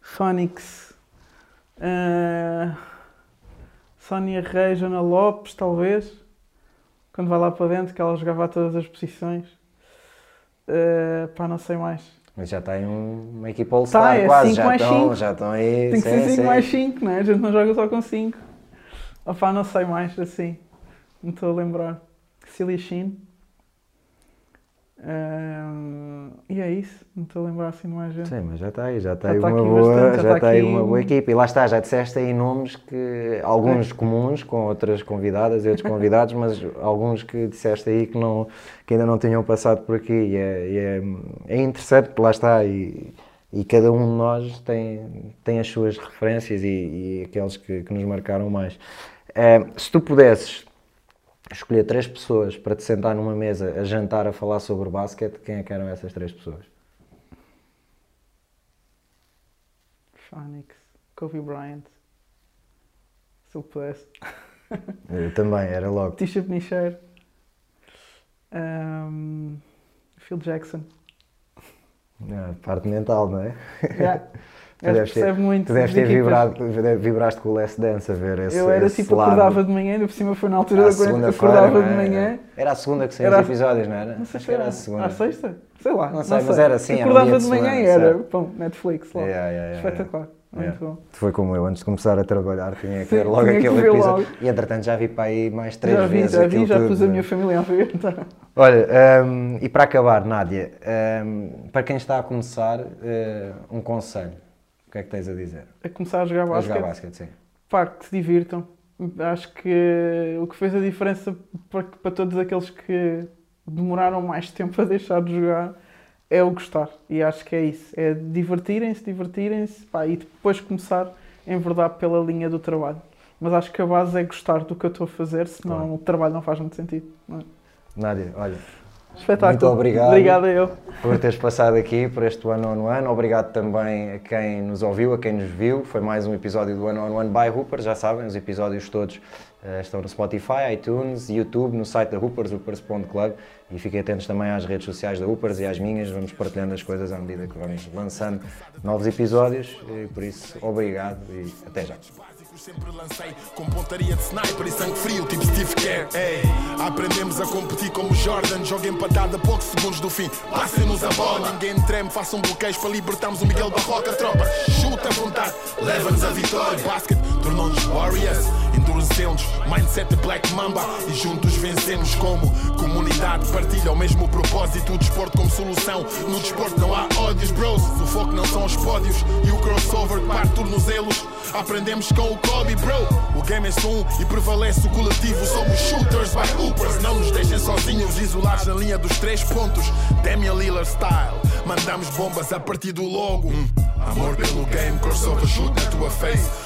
Fónix, ah, Sónia Reis, Ana Lopes, talvez. Quando vai lá para dentro, que ela jogava a todas as posições. Ah, pá, não sei mais.
Mas já tem um- uma equipa All-Star
Tá, é
quase, já estão, já estão aí.
Tem que
sim,
ser 5
sim.
mais 5, né? A gente não joga só com 5. Opá, não sei mais, assim. Não estou a lembrar. Celia Sheen. E é isso. Não estou a lembrar assim de mais gente.
Sim, mas já está aí, já está
Já
aí
está
uma boa,
bastante, já
já
está aqui
uma boa equipa. E lá está, já disseste aí nomes que alguns comuns com outras convidadas e outros convidados, mas alguns que disseste aí que não que ainda não tinham passado por aqui. E é, e é, é interessante, lá está e, e cada um de nós tem tem as suas referências e, e aqueles que, que nos marcaram mais. Se tu pudesses escolher três pessoas para te sentar numa mesa a jantar a falar sobre basquete, quem é que eram essas três pessoas?
Phoenix, Kobe Bryant. Se eu pudesse.
Eu também, era logo.
Tisha Penicheiro. Um, Phil Jackson.
Ah, parte mental, não é?
Já.
Tu deves ter-
muito. De
ter vibrado, vibraste com o Last Dance a ver esse
Eu era
esse
tipo,
lado.
acordava de manhã, ainda por cima foi na altura
Era a
da quarentena, acordava
não
de manhã.
Era a segunda que saíam os
a-
episódios, não era?
Não sei se
era
era
a segunda.
à sexta? Sei lá.
Não sei, mas era assim, era um
Acordava de manhã e era, pum, Netflix lá.
Yeah, yeah, yeah,
Espetacular.
Yeah.
Muito bom.
Foi como eu, antes de começar a trabalhar, tinha que
Sim,
ver logo aquele
ver
episódio.
logo.
E entretanto já vi para aí mais três
Já vi,
vezes
já vi, já
tudo,
pus a
não
minha família a ver. Então.
Olha, hum, e para acabar, Nádia, hum, para quem está a começar, eh, um conselho. O que é que tens a dizer?
A começar a jogar
A
basquete.
jogar basquete, sim.
pá, que se divirtam. Acho que o que fez a diferença para, para todos aqueles que demoraram mais tempo a deixar de jogar é o gostar. E acho que é isso. É divertirem-se, divertirem-se e depois começar a enverdar pela linha do trabalho. Mas acho que a base é gostar do que eu estou a fazer, senão
Claro.
o trabalho não faz muito sentido. não é?
Nádia, olha,
Espetáculo.
Muito obrigado.
Obrigado a eu.
por teres passado aqui por este One on One. Obrigado também a quem nos ouviu, a quem nos viu. Foi mais um episódio do One on One by Hooper. Já sabem, os episódios todos eh, estão no Spotify, iTunes, YouTube, no site da Hoopers, hoopers.club. E fiquem atentos também às redes sociais da Hoopers e às minhas. Vamos partilhando as coisas à medida que vamos lançando novos episódios. E por isso, obrigado e até já.
Básicos sempre lancei com pontaria de sniper e sangue frio, tipo Steve Kerr. Ei, aprendemos a competir como Jordan, joga empatada a poucos segundos do fim. Passem-nos a bola, ninguém treme, façam bloqueios para libertarmos o Miguel Barroca. Tropa, chuta à vontade, leva-nos a vitória. Basket tornou-nos Warriors, 300. Mindset Black Mamba e juntos vencemos como comunidade. Partilha o mesmo propósito. O desporto como solução. No desporto não há ódios, bros. O foco não são os pódios e o crossover parte tornozelos. Aprendemos com o Kobe, bro. O game é um e prevalece o coletivo. Somos shooters by hoopers. Não nos deixem sozinhos, isolados na linha dos três pontos. Damian Lillard style. Mandamos bombas a partir do logo. Hum. Amor pelo game, crossover shoot na tua face.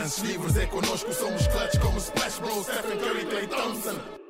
Lances livres é connosco, somos clutch como Splash Bros, Stephen Curry, Clay Thompson.